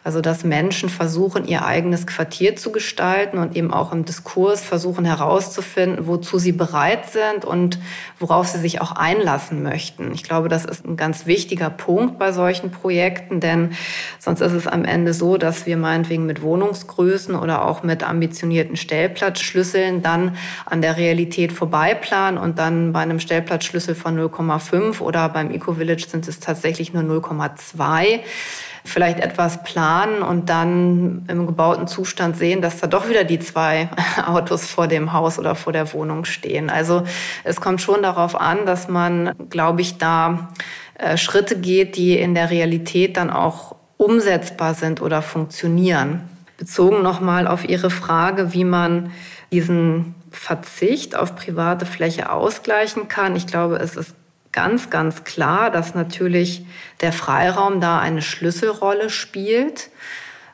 C: also dass Menschen versuchen, ihr eigenes Quartier zu gestalten und eben auch im Diskurs versuchen herauszufinden, wozu sie bereit sind und worauf sie sich auch einlassen möchten. Ich glaube, das ist ein ganz wichtiger Punkt bei solchen Projekten, denn sonst ist es am Ende so, dass wir meinetwegen mit Wohnungsgrößen oder auch mit ambitionierten Stellplatzschlüsseln dann an der Realität vorbeiplanen und dann bei einem Stellplatzschlüssel von 0,5 oder beim Eco-Village sind es tatsächlich nur 0,2 vielleicht etwas planen und dann im gebauten Zustand sehen, dass da doch wieder die zwei Autos vor dem Haus oder vor der Wohnung stehen. Also es kommt schon darauf an, dass man, glaube ich, da äh, Schritte geht, die in der Realität dann auch umsetzbar sind oder funktionieren. Bezogen nochmal auf Ihre Frage, wie man diesen Verzicht auf private Fläche ausgleichen kann. Ich glaube, es ist ganz, ganz klar, dass natürlich der Freiraum da eine Schlüsselrolle spielt.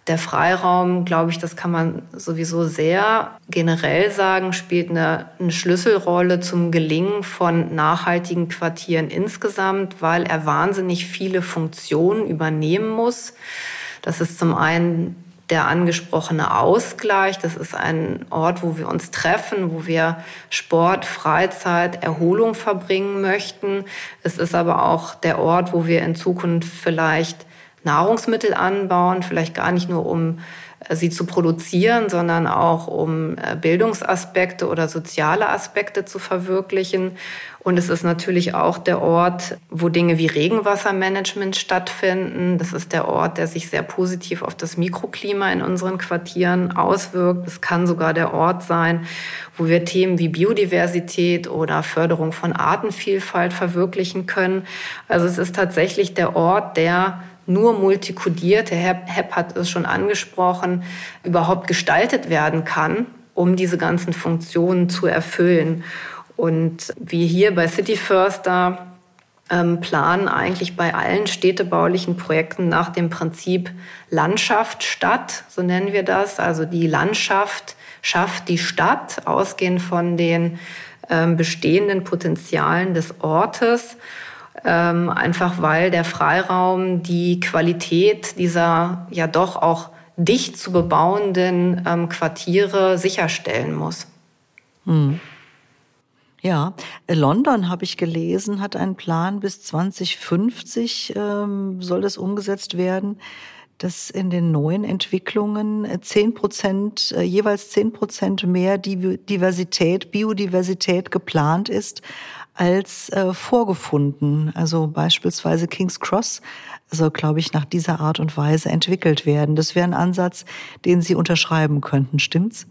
C: Der Freiraum, glaube ich, das kann man sowieso sehr generell sagen, spielt eine, eine, Schlüsselrolle zum Gelingen von nachhaltigen Quartieren insgesamt, weil er wahnsinnig viele Funktionen übernehmen muss. Das ist zum einen der angesprochene Ausgleich. Das ist ein Ort, wo wir uns treffen, wo wir Sport, Freizeit, Erholung verbringen möchten. Es ist aber auch der Ort, wo wir in Zukunft vielleicht Nahrungsmittel anbauen, vielleicht gar nicht nur um sie zu produzieren, sondern auch um äh, Bildungsaspekte oder soziale Aspekte zu verwirklichen. Und es ist natürlich auch der Ort, wo Dinge wie Regenwassermanagement stattfinden. Das ist der Ort, der sich sehr positiv auf das Mikroklima in unseren Quartieren auswirkt. Es kann sogar der Ort sein, wo wir Themen wie Biodiversität oder Förderung von Artenvielfalt verwirklichen können. Also es ist tatsächlich der Ort, der nur multikodiert, Herr Hepp hat es schon angesprochen, überhaupt gestaltet werden kann, um diese ganzen Funktionen zu erfüllen. Und wir hier bei City Förster ähm, planen eigentlich bei allen städtebaulichen Projekten nach dem Prinzip Landschaft Stadt, so nennen wir das. Also die Landschaft schafft die Stadt, ausgehend von den ähm, bestehenden Potenzialen des Ortes ähm, einfach weil der Freiraum die Qualität dieser ja doch auch dicht zu bebauenden ähm, Quartiere sicherstellen muss. Hm.
B: Ja, London habe ich gelesen, hat einen Plan bis 2050 ähm, soll das umgesetzt werden, dass in den neuen Entwicklungen zehn Prozent, äh, jeweils zehn Prozent mehr Diversität, Biodiversität geplant ist als äh, vorgefunden. Also beispielsweise King's Cross soll, glaube ich, nach dieser Art und Weise entwickelt werden. Das wäre ein Ansatz, den Sie unterschreiben könnten, stimmt's?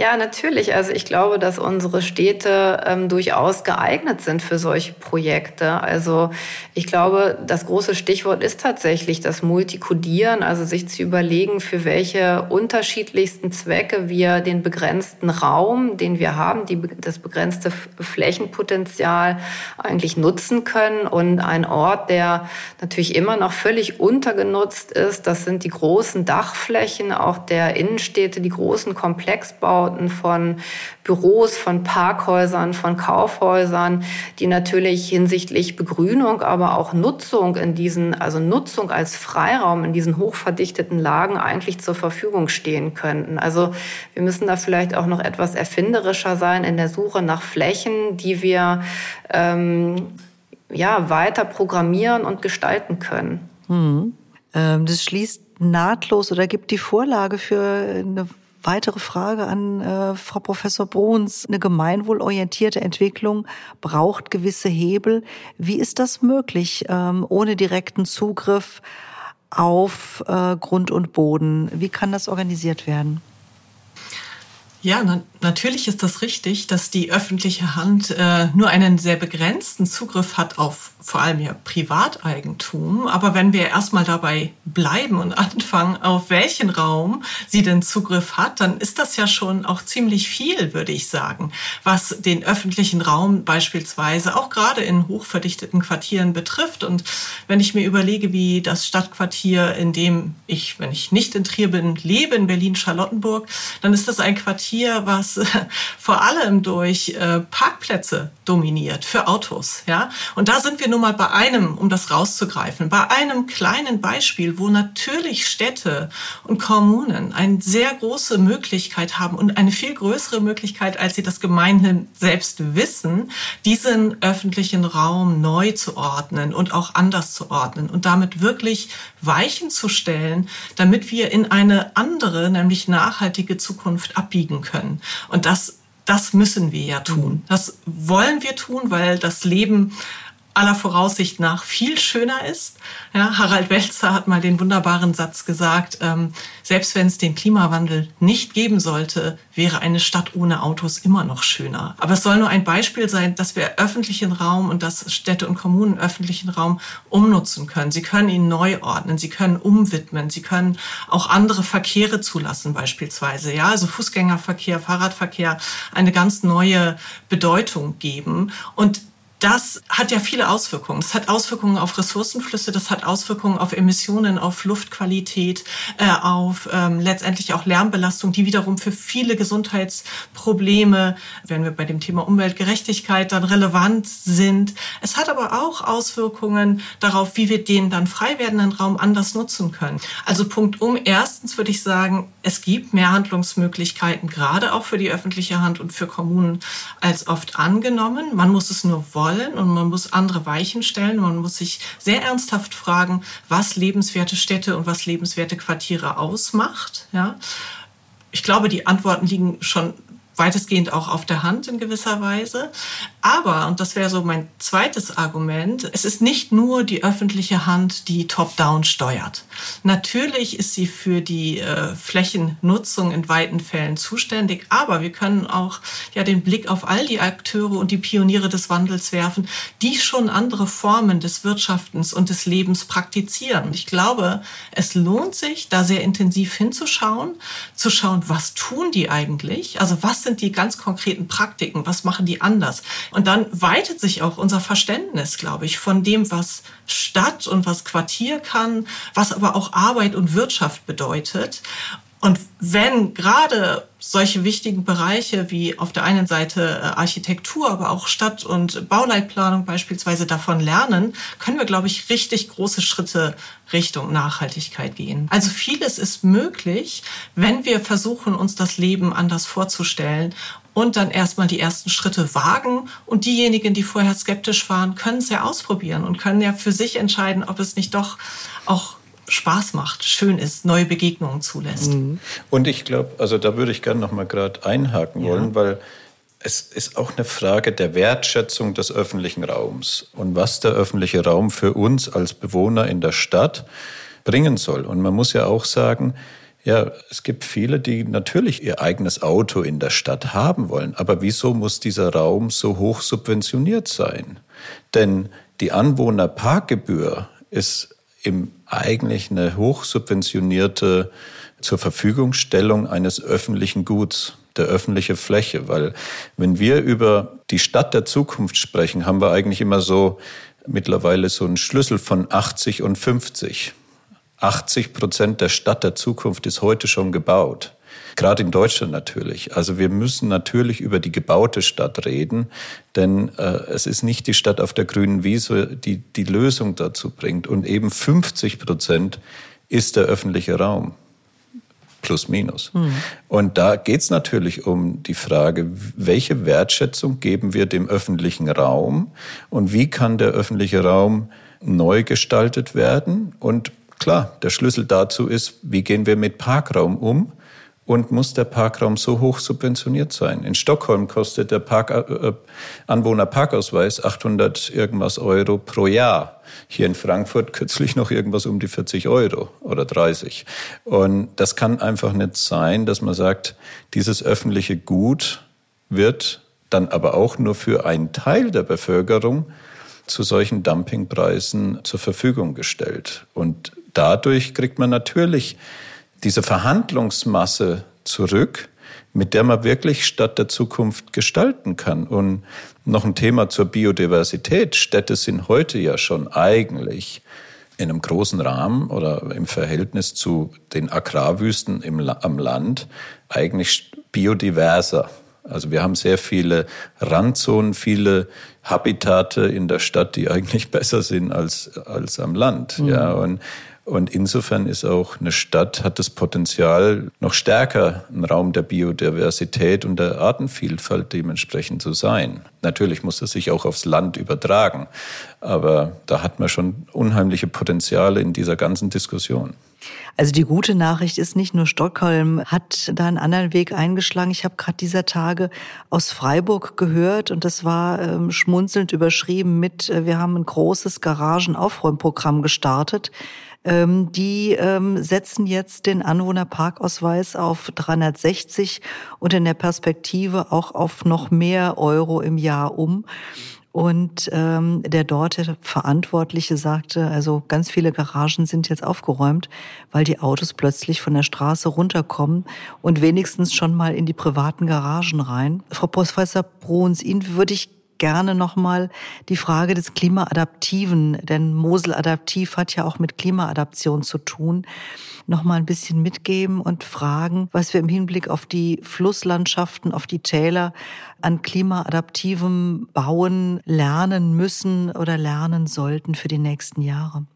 C: Ja, natürlich. Also ich glaube, dass unsere Städte ähm, durchaus geeignet sind für solche Projekte. Also ich glaube, das große Stichwort ist tatsächlich das Multikodieren, also sich zu überlegen, für welche unterschiedlichsten Zwecke wir den begrenzten Raum, den wir haben, die, das begrenzte Flächenpotenzial eigentlich nutzen können. Und ein Ort, der natürlich immer noch völlig untergenutzt ist, das sind die großen Dachflächen, auch der Innenstädte, die großen Komplexbauten Bauten, von Büros, von Parkhäusern, von Kaufhäusern, die natürlich hinsichtlich Begrünung, aber auch Nutzung in diesen, also Nutzung als Freiraum in diesen hochverdichteten Lagen eigentlich zur Verfügung stehen könnten. Also wir müssen da vielleicht auch noch etwas erfinderischer sein in der Suche nach Flächen, die wir ähm, ja weiter programmieren und gestalten können.
B: Hm. Das schließt nahtlos oder gibt die Vorlage für eine Weitere Frage an äh, Frau Professor Bruns. Eine gemeinwohlorientierte Entwicklung braucht gewisse Hebel. Wie ist das möglich, ähm, ohne direkten Zugriff auf äh, Grund und Boden? Wie kann das organisiert werden?
D: Ja, na, natürlich ist das richtig, dass die öffentliche Hand äh, nur einen sehr begrenzten Zugriff hat auf vor allem ja Privateigentum. Aber wenn wir erstmal dabei bleiben und anfangen, auf welchen Raum sie denn Zugriff hat, dann ist das ja schon auch ziemlich viel, würde ich sagen, was den öffentlichen Raum beispielsweise auch gerade in hochverdichteten Quartieren betrifft. Und wenn ich mir überlege, wie das Stadtquartier, in dem ich, wenn ich nicht in Trier bin, lebe, in Berlin-Charlottenburg, dann ist das ein Quartier, was vor allem durch äh, Parkplätze dominiert für Autos. Ja, und da sind wir nur mal bei einem, um das rauszugreifen, bei einem kleinen Beispiel, wo natürlich Städte und Kommunen eine sehr große Möglichkeit haben und eine viel größere Möglichkeit, als sie das gemeinhin selbst wissen, diesen öffentlichen Raum neu zu ordnen und auch anders zu ordnen und damit wirklich Weichen zu stellen, damit wir in eine andere, nämlich nachhaltige Zukunft abbiegen können. Und das das müssen wir ja tun. Das wollen wir tun, weil das Leben aller Voraussicht nach viel schöner ist. Ja, Harald Welzer hat mal den wunderbaren Satz gesagt, ähm, selbst wenn es den Klimawandel nicht geben sollte, wäre eine Stadt ohne Autos immer noch schöner. Aber es soll nur ein Beispiel sein, dass wir öffentlichen Raum und dass Städte und Kommunen öffentlichen Raum umnutzen können. Sie können ihn neu ordnen, sie können umwidmen, sie können auch andere Verkehre zulassen beispielsweise. Ja, also Fußgängerverkehr, Fahrradverkehr eine ganz neue Bedeutung geben. Und das hat ja viele Auswirkungen. Das hat Auswirkungen auf Ressourcenflüsse, das hat Auswirkungen auf Emissionen, auf Luftqualität, äh, auf ähm, letztendlich auch Lärmbelastung, die wiederum für viele Gesundheitsprobleme, wenn wir bei dem Thema Umweltgerechtigkeit dann relevant sind. Es hat aber auch Auswirkungen darauf, wie wir den dann frei werdenden Raum anders nutzen können. Also Punkt um. Erstens würde ich sagen, es gibt mehr Handlungsmöglichkeiten, gerade auch für die öffentliche Hand und für Kommunen, als oft angenommen. Man muss es nur wollen wollen und man muss andere Weichen stellen. Man muss sich sehr ernsthaft fragen, was lebenswerte Städte und was lebenswerte Quartiere ausmacht. Ja. Ich glaube, die Antworten liegen schon weitestgehend auch auf der Hand in gewisser Weise. Aber, und das wäre so mein zweites Argument, es ist nicht nur die öffentliche Hand, die top-down steuert. Natürlich ist sie für die äh, Flächennutzung in weiten Fällen zuständig, aber wir können auch ja den Blick auf all die Akteure und die Pioniere des Wandels werfen, die schon andere Formen des Wirtschaftens und des Lebens praktizieren. Ich glaube, es lohnt sich, da sehr intensiv hinzuschauen, zu schauen, was tun die eigentlich? Also was sind die ganz konkreten Praktiken? Was machen die anders? Und dann weitet sich auch unser Verständnis, glaube ich, von dem, was Stadt und was Quartier kann, was aber auch Arbeit und Wirtschaft bedeutet. Und wenn gerade solche wichtigen Bereiche wie auf der einen Seite äh, Architektur, aber auch Stadt- und Bauleitplanung beispielsweise davon lernen, können wir, glaube ich, richtig große Schritte Richtung Nachhaltigkeit gehen. Also vieles ist möglich, wenn wir versuchen, uns das Leben anders vorzustellen und dann erstmal die ersten Schritte wagen. Und diejenigen, die vorher skeptisch waren, können es ja ausprobieren und können ja für sich entscheiden, ob es nicht doch auch Spaß macht, schön ist, neue Begegnungen zulässt. Mhm.
E: Und ich glaube, also da würde ich gerne noch mal gerade einhaken ja. wollen, weil es ist auch eine Frage der Wertschätzung des öffentlichen Raums und was der öffentliche Raum für uns als Bewohner in der Stadt bringen soll. Und man muss ja auch sagen, ja, es gibt viele, die natürlich ihr eigenes Auto in der Stadt haben wollen. Aber wieso muss dieser Raum so hoch subventioniert sein? Denn die Anwohnerparkgebühr ist im eigentlich eine hochsubventionierte zur Verfügungstellung eines öffentlichen Guts, der öffentliche Fläche. Weil wenn wir über die Stadt der Zukunft sprechen, haben wir eigentlich immer so mittlerweile so einen Schlüssel von 80 und 50. 80 Prozent der Stadt der Zukunft ist heute schon gebaut. Gerade in Deutschland natürlich. Also wir müssen natürlich über die gebaute Stadt reden, denn äh, es ist nicht die Stadt auf der grünen Wiese, die die Lösung dazu bringt. Und eben 50 Prozent ist der öffentliche Raum. Plus, minus. Mhm. Und da geht es natürlich um die Frage, welche Wertschätzung geben wir dem öffentlichen Raum und wie kann der öffentliche Raum neu gestaltet werden? Und klar, der Schlüssel dazu ist, wie gehen wir mit Parkraum um? Und muss der Parkraum so hoch subventioniert sein. In Stockholm kostet der Park, äh, äh Anwohnerparkausweis 800 irgendwas Euro pro Jahr. Hier in Frankfurt kürzlich noch irgendwas um die 40 Euro oder 30. Und das kann einfach nicht sein, dass man sagt, dieses öffentliche Gut wird dann aber auch nur für einen Teil der Bevölkerung zu solchen Dumpingpreisen zur Verfügung gestellt. Und dadurch kriegt man natürlich diese Verhandlungsmasse zurück, mit der man wirklich Stadt der Zukunft gestalten kann. Und noch ein Thema zur Biodiversität. Städte sind heute ja schon eigentlich in einem großen Rahmen oder im Verhältnis zu den Agrarwüsten im, am Land eigentlich biodiverser. Also wir haben sehr viele Randzonen, viele Habitate in der Stadt, die eigentlich besser sind als, als am Land. Mhm. Ja, und und insofern ist auch eine Stadt, hat das Potenzial, noch stärker ein Raum der Biodiversität und der Artenvielfalt dementsprechend zu sein. Natürlich muss es sich auch aufs Land übertragen, aber da hat man schon unheimliche Potenziale in dieser ganzen Diskussion.
B: Also die gute Nachricht ist nicht nur Stockholm hat da einen anderen Weg eingeschlagen. Ich habe gerade dieser Tage aus Freiburg gehört und das war ähm, schmunzelnd überschrieben mit, äh, wir haben ein großes Garagenaufräumprogramm gestartet ähm, die ähm, setzen jetzt den Anwohnerparkausweis auf 360 und in der Perspektive auch auf noch mehr Euro im Jahr um. Und ähm, der dort Verantwortliche sagte, also ganz viele Garagen sind jetzt aufgeräumt, weil die Autos plötzlich von der Straße runterkommen und wenigstens schon mal in die privaten Garagen rein. Frau Professor Bruns, Ihnen würde ich gerne nochmal die Frage des Klimaadaptiven, denn Mosel Adaptiv hat ja auch mit Klimaadaption zu tun, nochmal ein bisschen mitgeben und fragen, was wir im Hinblick auf die Flusslandschaften, auf die Täler an klimaadaptivem Bauen lernen müssen oder lernen sollten für die nächsten Jahre.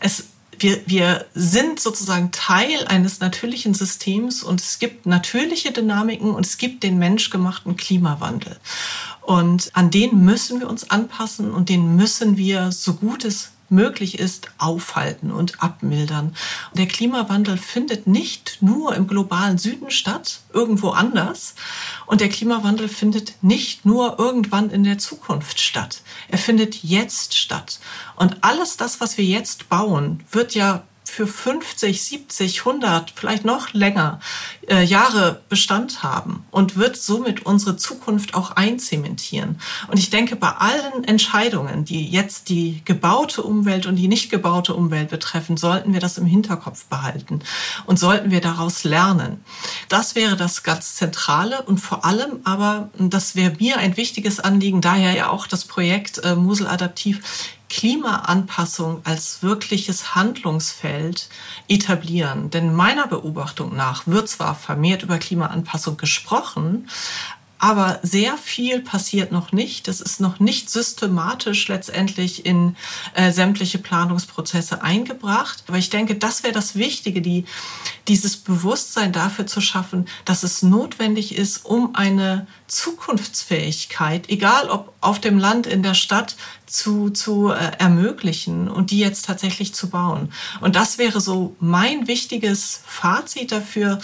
D: Es wir, wir sind sozusagen Teil eines natürlichen Systems und es gibt natürliche Dynamiken und es gibt den menschgemachten Klimawandel. Und an den müssen wir uns anpassen und den müssen wir, so gut es möglich ist, aufhalten und abmildern. Der Klimawandel findet nicht nur im globalen Süden statt, irgendwo anders. Und der Klimawandel findet nicht nur irgendwann in der Zukunft statt. Er findet jetzt statt. Und alles das, was wir jetzt bauen, wird ja für 50, 70, 100, vielleicht noch länger äh, Jahre Bestand haben und wird somit unsere Zukunft auch einzementieren. Und ich denke, bei allen Entscheidungen, die jetzt die gebaute Umwelt und die nicht gebaute Umwelt betreffen, sollten wir das im Hinterkopf behalten und sollten wir daraus lernen. Das wäre das ganz Zentrale und vor allem aber, das wäre mir ein wichtiges Anliegen, daher ja auch das Projekt äh, Musel Adaptiv Klimaanpassung als wirkliches Handlungsfeld etablieren. Denn meiner Beobachtung nach wird zwar vermehrt über Klimaanpassung gesprochen, aber sehr viel passiert noch nicht. Es ist noch nicht systematisch letztendlich in äh, sämtliche Planungsprozesse eingebracht. Aber ich denke, das wäre das Wichtige, die, dieses Bewusstsein dafür zu schaffen, dass es notwendig ist, um eine Zukunftsfähigkeit, egal ob auf dem Land, in der Stadt, zu, zu äh, ermöglichen und die jetzt tatsächlich zu bauen. Und das wäre so mein wichtiges Fazit dafür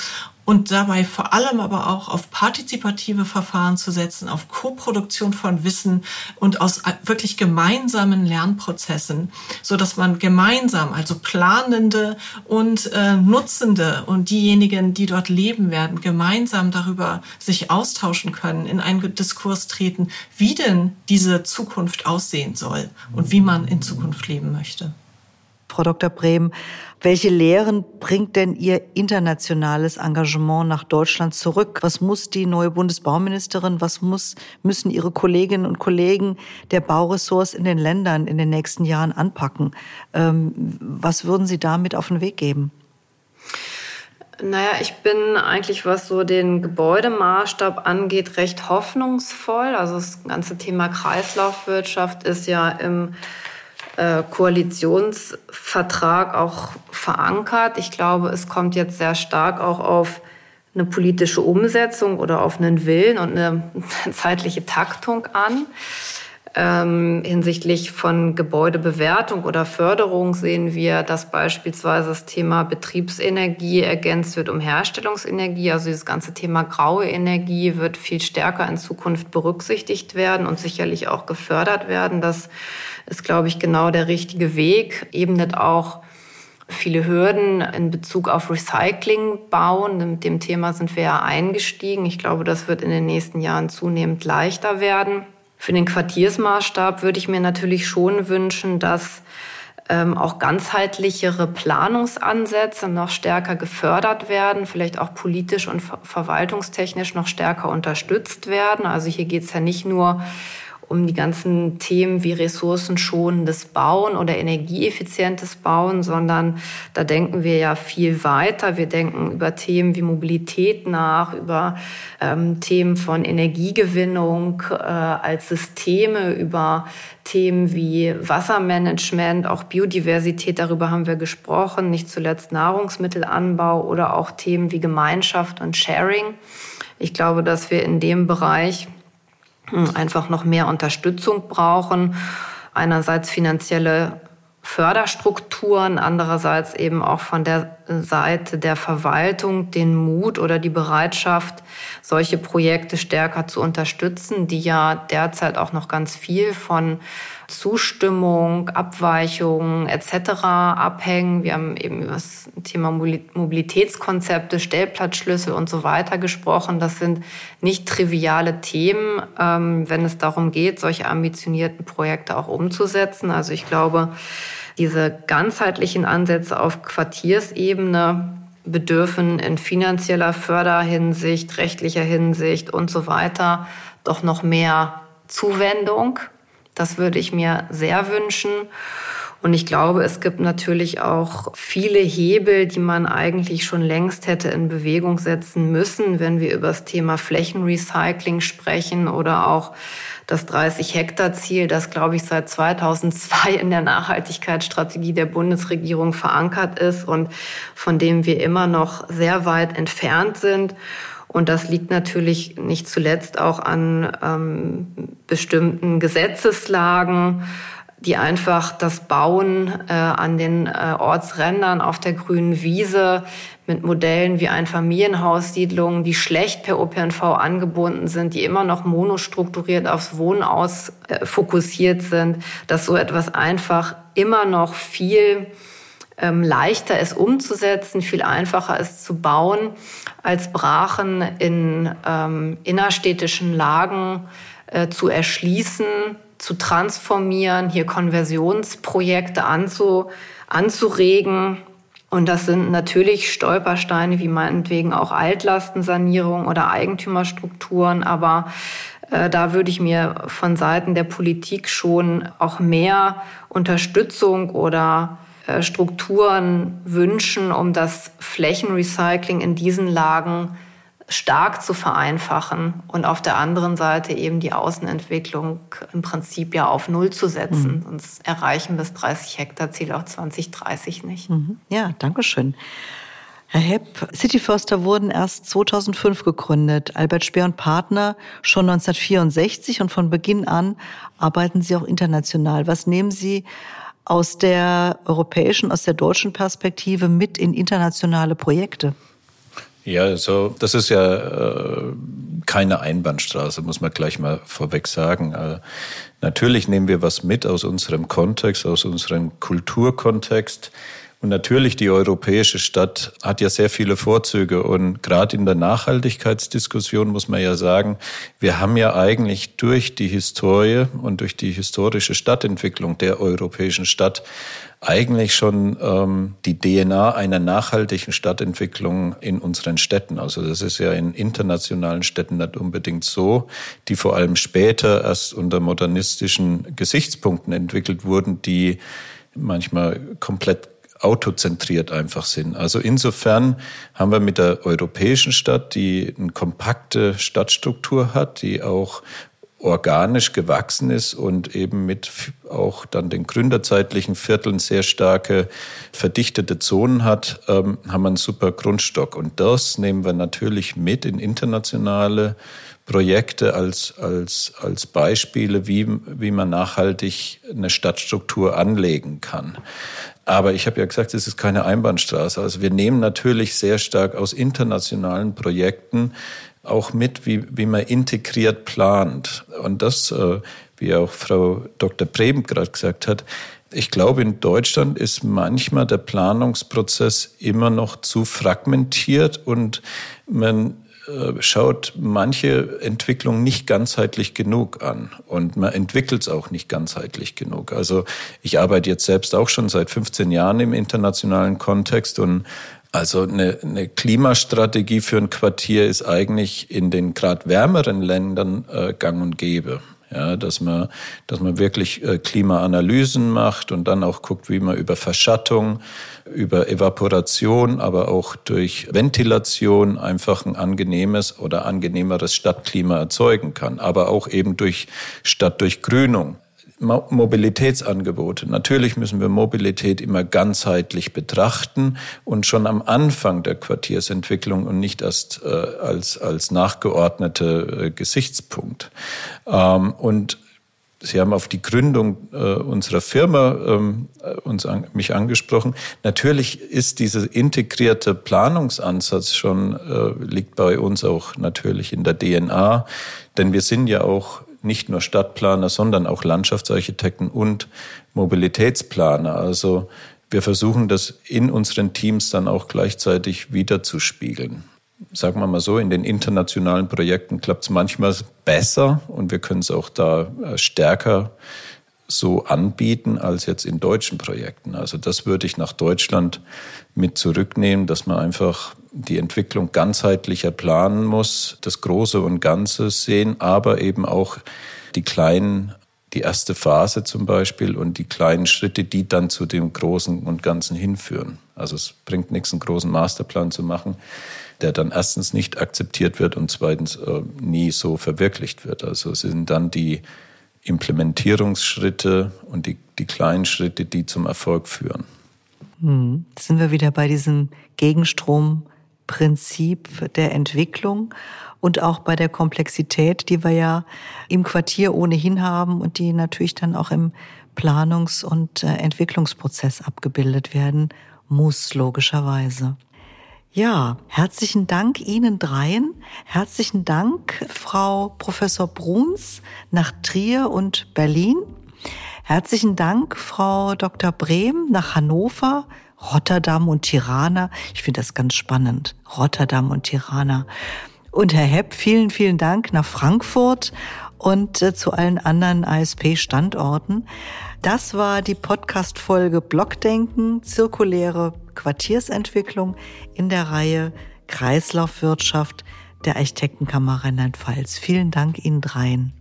D: und dabei vor allem aber auch auf partizipative Verfahren zu setzen, auf Koproduktion von Wissen und aus wirklich gemeinsamen Lernprozessen, so dass man gemeinsam, also Planende und äh, Nutzende und diejenigen, die dort leben werden, gemeinsam darüber sich austauschen können, in einen Diskurs treten, wie denn diese Zukunft aussehen soll und wie man in Zukunft leben möchte.
B: Frau Dr. Brehm, welche Lehren bringt denn Ihr internationales Engagement nach Deutschland zurück? Was muss die neue Bundesbauministerin, was muss, müssen Ihre Kolleginnen und Kollegen der Bauressorts in den Ländern in den nächsten Jahren anpacken? Ähm, was würden Sie damit auf den Weg geben?
C: Naja, ich bin eigentlich, was so den Gebäudemaßstab angeht, recht hoffnungsvoll. Also das ganze Thema Kreislaufwirtschaft ist ja im Koalitionsvertrag auch verankert. Ich glaube, es kommt jetzt sehr stark auch auf eine politische Umsetzung oder auf einen Willen und eine zeitliche Taktung an. Ähm, hinsichtlich von Gebäudebewertung oder Förderung sehen wir, dass beispielsweise das Thema Betriebsenergie ergänzt wird um Herstellungsenergie. Also dieses ganze Thema graue Energie wird viel stärker in Zukunft berücksichtigt werden und sicherlich auch gefördert werden. Das ist, glaube ich, genau der richtige Weg. Ebnet auch viele Hürden in Bezug auf Recycling bauen. Mit dem Thema sind wir ja eingestiegen. Ich glaube, das wird in den nächsten Jahren zunehmend leichter werden. Für den Quartiersmaßstab würde ich mir natürlich schon wünschen, dass ähm, auch ganzheitlichere Planungsansätze noch stärker gefördert werden, vielleicht auch politisch und ver verwaltungstechnisch noch stärker unterstützt werden. Also hier geht es ja nicht nur um die ganzen Themen wie ressourcenschonendes Bauen oder energieeffizientes Bauen, sondern da denken wir ja viel weiter. Wir denken über Themen wie Mobilität nach, über ähm, Themen von Energiegewinnung äh, als Systeme, über Themen wie Wassermanagement, auch Biodiversität, darüber haben wir gesprochen, nicht zuletzt Nahrungsmittelanbau oder auch Themen wie Gemeinschaft und Sharing. Ich glaube, dass wir in dem Bereich einfach noch mehr Unterstützung brauchen. Einerseits finanzielle Förderstrukturen, andererseits eben auch von der Seite der Verwaltung den Mut oder die Bereitschaft, solche Projekte stärker zu unterstützen, die ja derzeit auch noch ganz viel von Zustimmung, Abweichungen etc. abhängen. Wir haben eben über das Thema Mobilitätskonzepte, Stellplatzschlüssel und so weiter gesprochen. Das sind nicht triviale Themen, ähm, wenn es darum geht, solche ambitionierten Projekte auch umzusetzen. Also ich glaube, diese ganzheitlichen Ansätze auf Quartiersebene bedürfen in finanzieller Förderhinsicht, rechtlicher Hinsicht und so weiter doch noch mehr Zuwendung. Das würde ich mir sehr wünschen. Und ich glaube, es gibt natürlich auch viele Hebel, die man eigentlich schon längst hätte in Bewegung setzen müssen, wenn wir über das Thema Flächenrecycling sprechen oder auch das 30-Hektar-Ziel, das, glaube ich, seit 2002 in der Nachhaltigkeitsstrategie der Bundesregierung verankert ist und von dem wir immer noch sehr weit entfernt sind. Und das liegt natürlich nicht zuletzt auch an ähm, bestimmten Gesetzeslagen, die einfach das Bauen äh, an den äh, Ortsrändern auf der grünen Wiese mit Modellen wie Einfamilienhaussiedlungen, die schlecht per ÖPNV angebunden sind, die immer noch monostrukturiert aufs Wohnen aus äh, fokussiert sind, dass so etwas einfach immer noch viel ähm, leichter ist umzusetzen, viel einfacher ist zu bauen, als Brachen in ähm, innerstädtischen Lagen äh, zu erschließen, zu transformieren, hier Konversionsprojekte anzu, anzuregen. Und das sind natürlich Stolpersteine, wie meinetwegen auch Altlastensanierung oder Eigentümerstrukturen. Aber äh, da würde ich mir von Seiten der Politik schon auch mehr Unterstützung oder Strukturen wünschen, um das Flächenrecycling in diesen Lagen stark zu vereinfachen und auf der anderen Seite eben die Außenentwicklung im Prinzip ja auf Null zu setzen. Mhm. Sonst erreichen wir das 30 Hektar Ziel auch 2030 nicht. Mhm.
B: Ja, danke schön. Herr Hepp, City Förster wurden erst 2005 gegründet, Albert Speer und Partner schon 1964 und von Beginn an arbeiten Sie auch international. Was nehmen Sie aus der europäischen, aus der deutschen Perspektive mit in internationale Projekte?
E: Ja, also das ist ja äh, keine Einbahnstraße, muss man gleich mal vorweg sagen. Äh, natürlich nehmen wir was mit aus unserem Kontext, aus unserem Kulturkontext. Und natürlich, die europäische Stadt hat ja sehr viele Vorzüge. Und gerade in der Nachhaltigkeitsdiskussion muss man ja sagen, wir haben ja eigentlich durch die Historie und durch die historische Stadtentwicklung der europäischen Stadt eigentlich schon ähm, die DNA einer nachhaltigen Stadtentwicklung in unseren Städten. Also das ist ja in internationalen Städten nicht unbedingt so, die vor allem später erst unter modernistischen Gesichtspunkten entwickelt wurden, die manchmal komplett autozentriert einfach sind. Also insofern haben wir mit der europäischen Stadt, die eine kompakte Stadtstruktur hat, die auch organisch gewachsen ist und eben mit auch dann den gründerzeitlichen Vierteln sehr starke verdichtete Zonen hat, ähm, haben wir einen super Grundstock. Und das nehmen wir natürlich mit in internationale Projekte als, als, als Beispiele, wie, wie man nachhaltig eine Stadtstruktur anlegen kann. Aber ich habe ja gesagt, es ist keine Einbahnstraße. Also wir nehmen natürlich sehr stark aus internationalen Projekten auch mit, wie, wie man integriert plant. Und das, äh, wie auch Frau Dr. Preben gerade gesagt hat, ich glaube, in Deutschland ist manchmal der Planungsprozess immer noch zu fragmentiert und man schaut manche Entwicklung nicht ganzheitlich genug an und man entwickelt es auch nicht ganzheitlich genug. Also ich arbeite jetzt selbst auch schon seit 15 Jahren im internationalen Kontext und also eine, eine Klimastrategie für ein Quartier ist eigentlich in den gerade wärmeren Ländern äh, gang und gäbe. Ja, dass man, dass man wirklich äh, Klimaanalysen macht und dann auch guckt, wie man über Verschattung, über Evaporation, aber auch durch Ventilation einfach ein angenehmes oder angenehmeres Stadtklima erzeugen kann. Aber auch eben durch Stadtdurchgrünung. Mobilitätsangebote. Natürlich müssen wir Mobilität immer ganzheitlich betrachten und schon am Anfang der Quartiersentwicklung und nicht erst äh, als, als nachgeordnete äh, Gesichtspunkt. Ähm, und Sie haben auf die Gründung äh, unserer Firma ähm, äh, uns an, mich angesprochen. Natürlich ist dieser integrierte Planungsansatz schon äh, liegt bei uns auch natürlich in der DNA, denn wir sind ja auch nicht nur Stadtplaner, sondern auch Landschaftsarchitekten und Mobilitätsplaner. Also wir versuchen das in unseren Teams dann auch gleichzeitig wiederzuspiegeln. Sagen wir mal so, in den internationalen Projekten klappt es manchmal besser und wir können es auch da äh, stärker so anbieten als jetzt in deutschen Projekten. Also das würde ich nach Deutschland mit zurücknehmen, dass man einfach die Entwicklung ganzheitlicher planen muss, das Große und Ganze sehen, aber eben auch die kleinen, die erste Phase zum Beispiel und die kleinen Schritte, die dann zu dem Großen und Ganzen hinführen. Also es bringt nichts, einen großen Masterplan zu machen, der dann erstens nicht akzeptiert wird und zweitens äh, nie so verwirklicht wird. Also es sind dann die Implementierungsschritte und die, die kleinen Schritte, die zum Erfolg führen.
B: Hm. Sind wir wieder bei diesem Gegenstromprinzip der Entwicklung und auch bei der Komplexität, die wir ja im Quartier ohnehin haben und die natürlich dann auch im Planungs- und äh, Entwicklungsprozess abgebildet werden muss, logischerweise. Ja, herzlichen Dank Ihnen dreien. Herzlichen Dank, Frau Professor Bruns nach Trier und Berlin. Herzlichen Dank, Frau Dr. Brehm nach Hannover, Rotterdam und Tirana. Ich finde das ganz spannend. Rotterdam und Tirana. Und Herr Hepp, vielen, vielen Dank nach Frankfurt und äh, zu allen anderen ASP-Standorten. Das war die Podcast-Folge Blockdenken, zirkuläre Quartiersentwicklung in der Reihe Kreislaufwirtschaft der Architektenkammer Rheinland-Pfalz. Vielen Dank Ihnen dreien.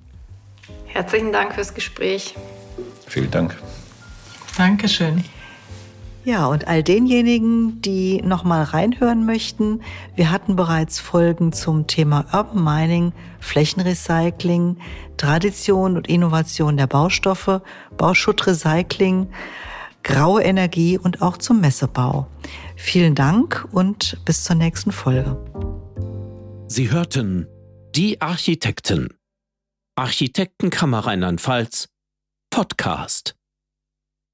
C: Herzlichen Dank fürs Gespräch.
E: Vielen Dank.
D: Dankeschön.
B: Ja, und all denjenigen, die nochmal reinhören möchten, wir hatten bereits Folgen zum Thema Urban Mining, Flächenrecycling, Tradition und Innovation der Baustoffe, Bauschuttrecycling, graue Energie und auch zum Messebau. Vielen Dank und bis zur nächsten Folge.
A: Sie hörten Die Architekten. Architektenkammer Rheinland-Pfalz Podcast.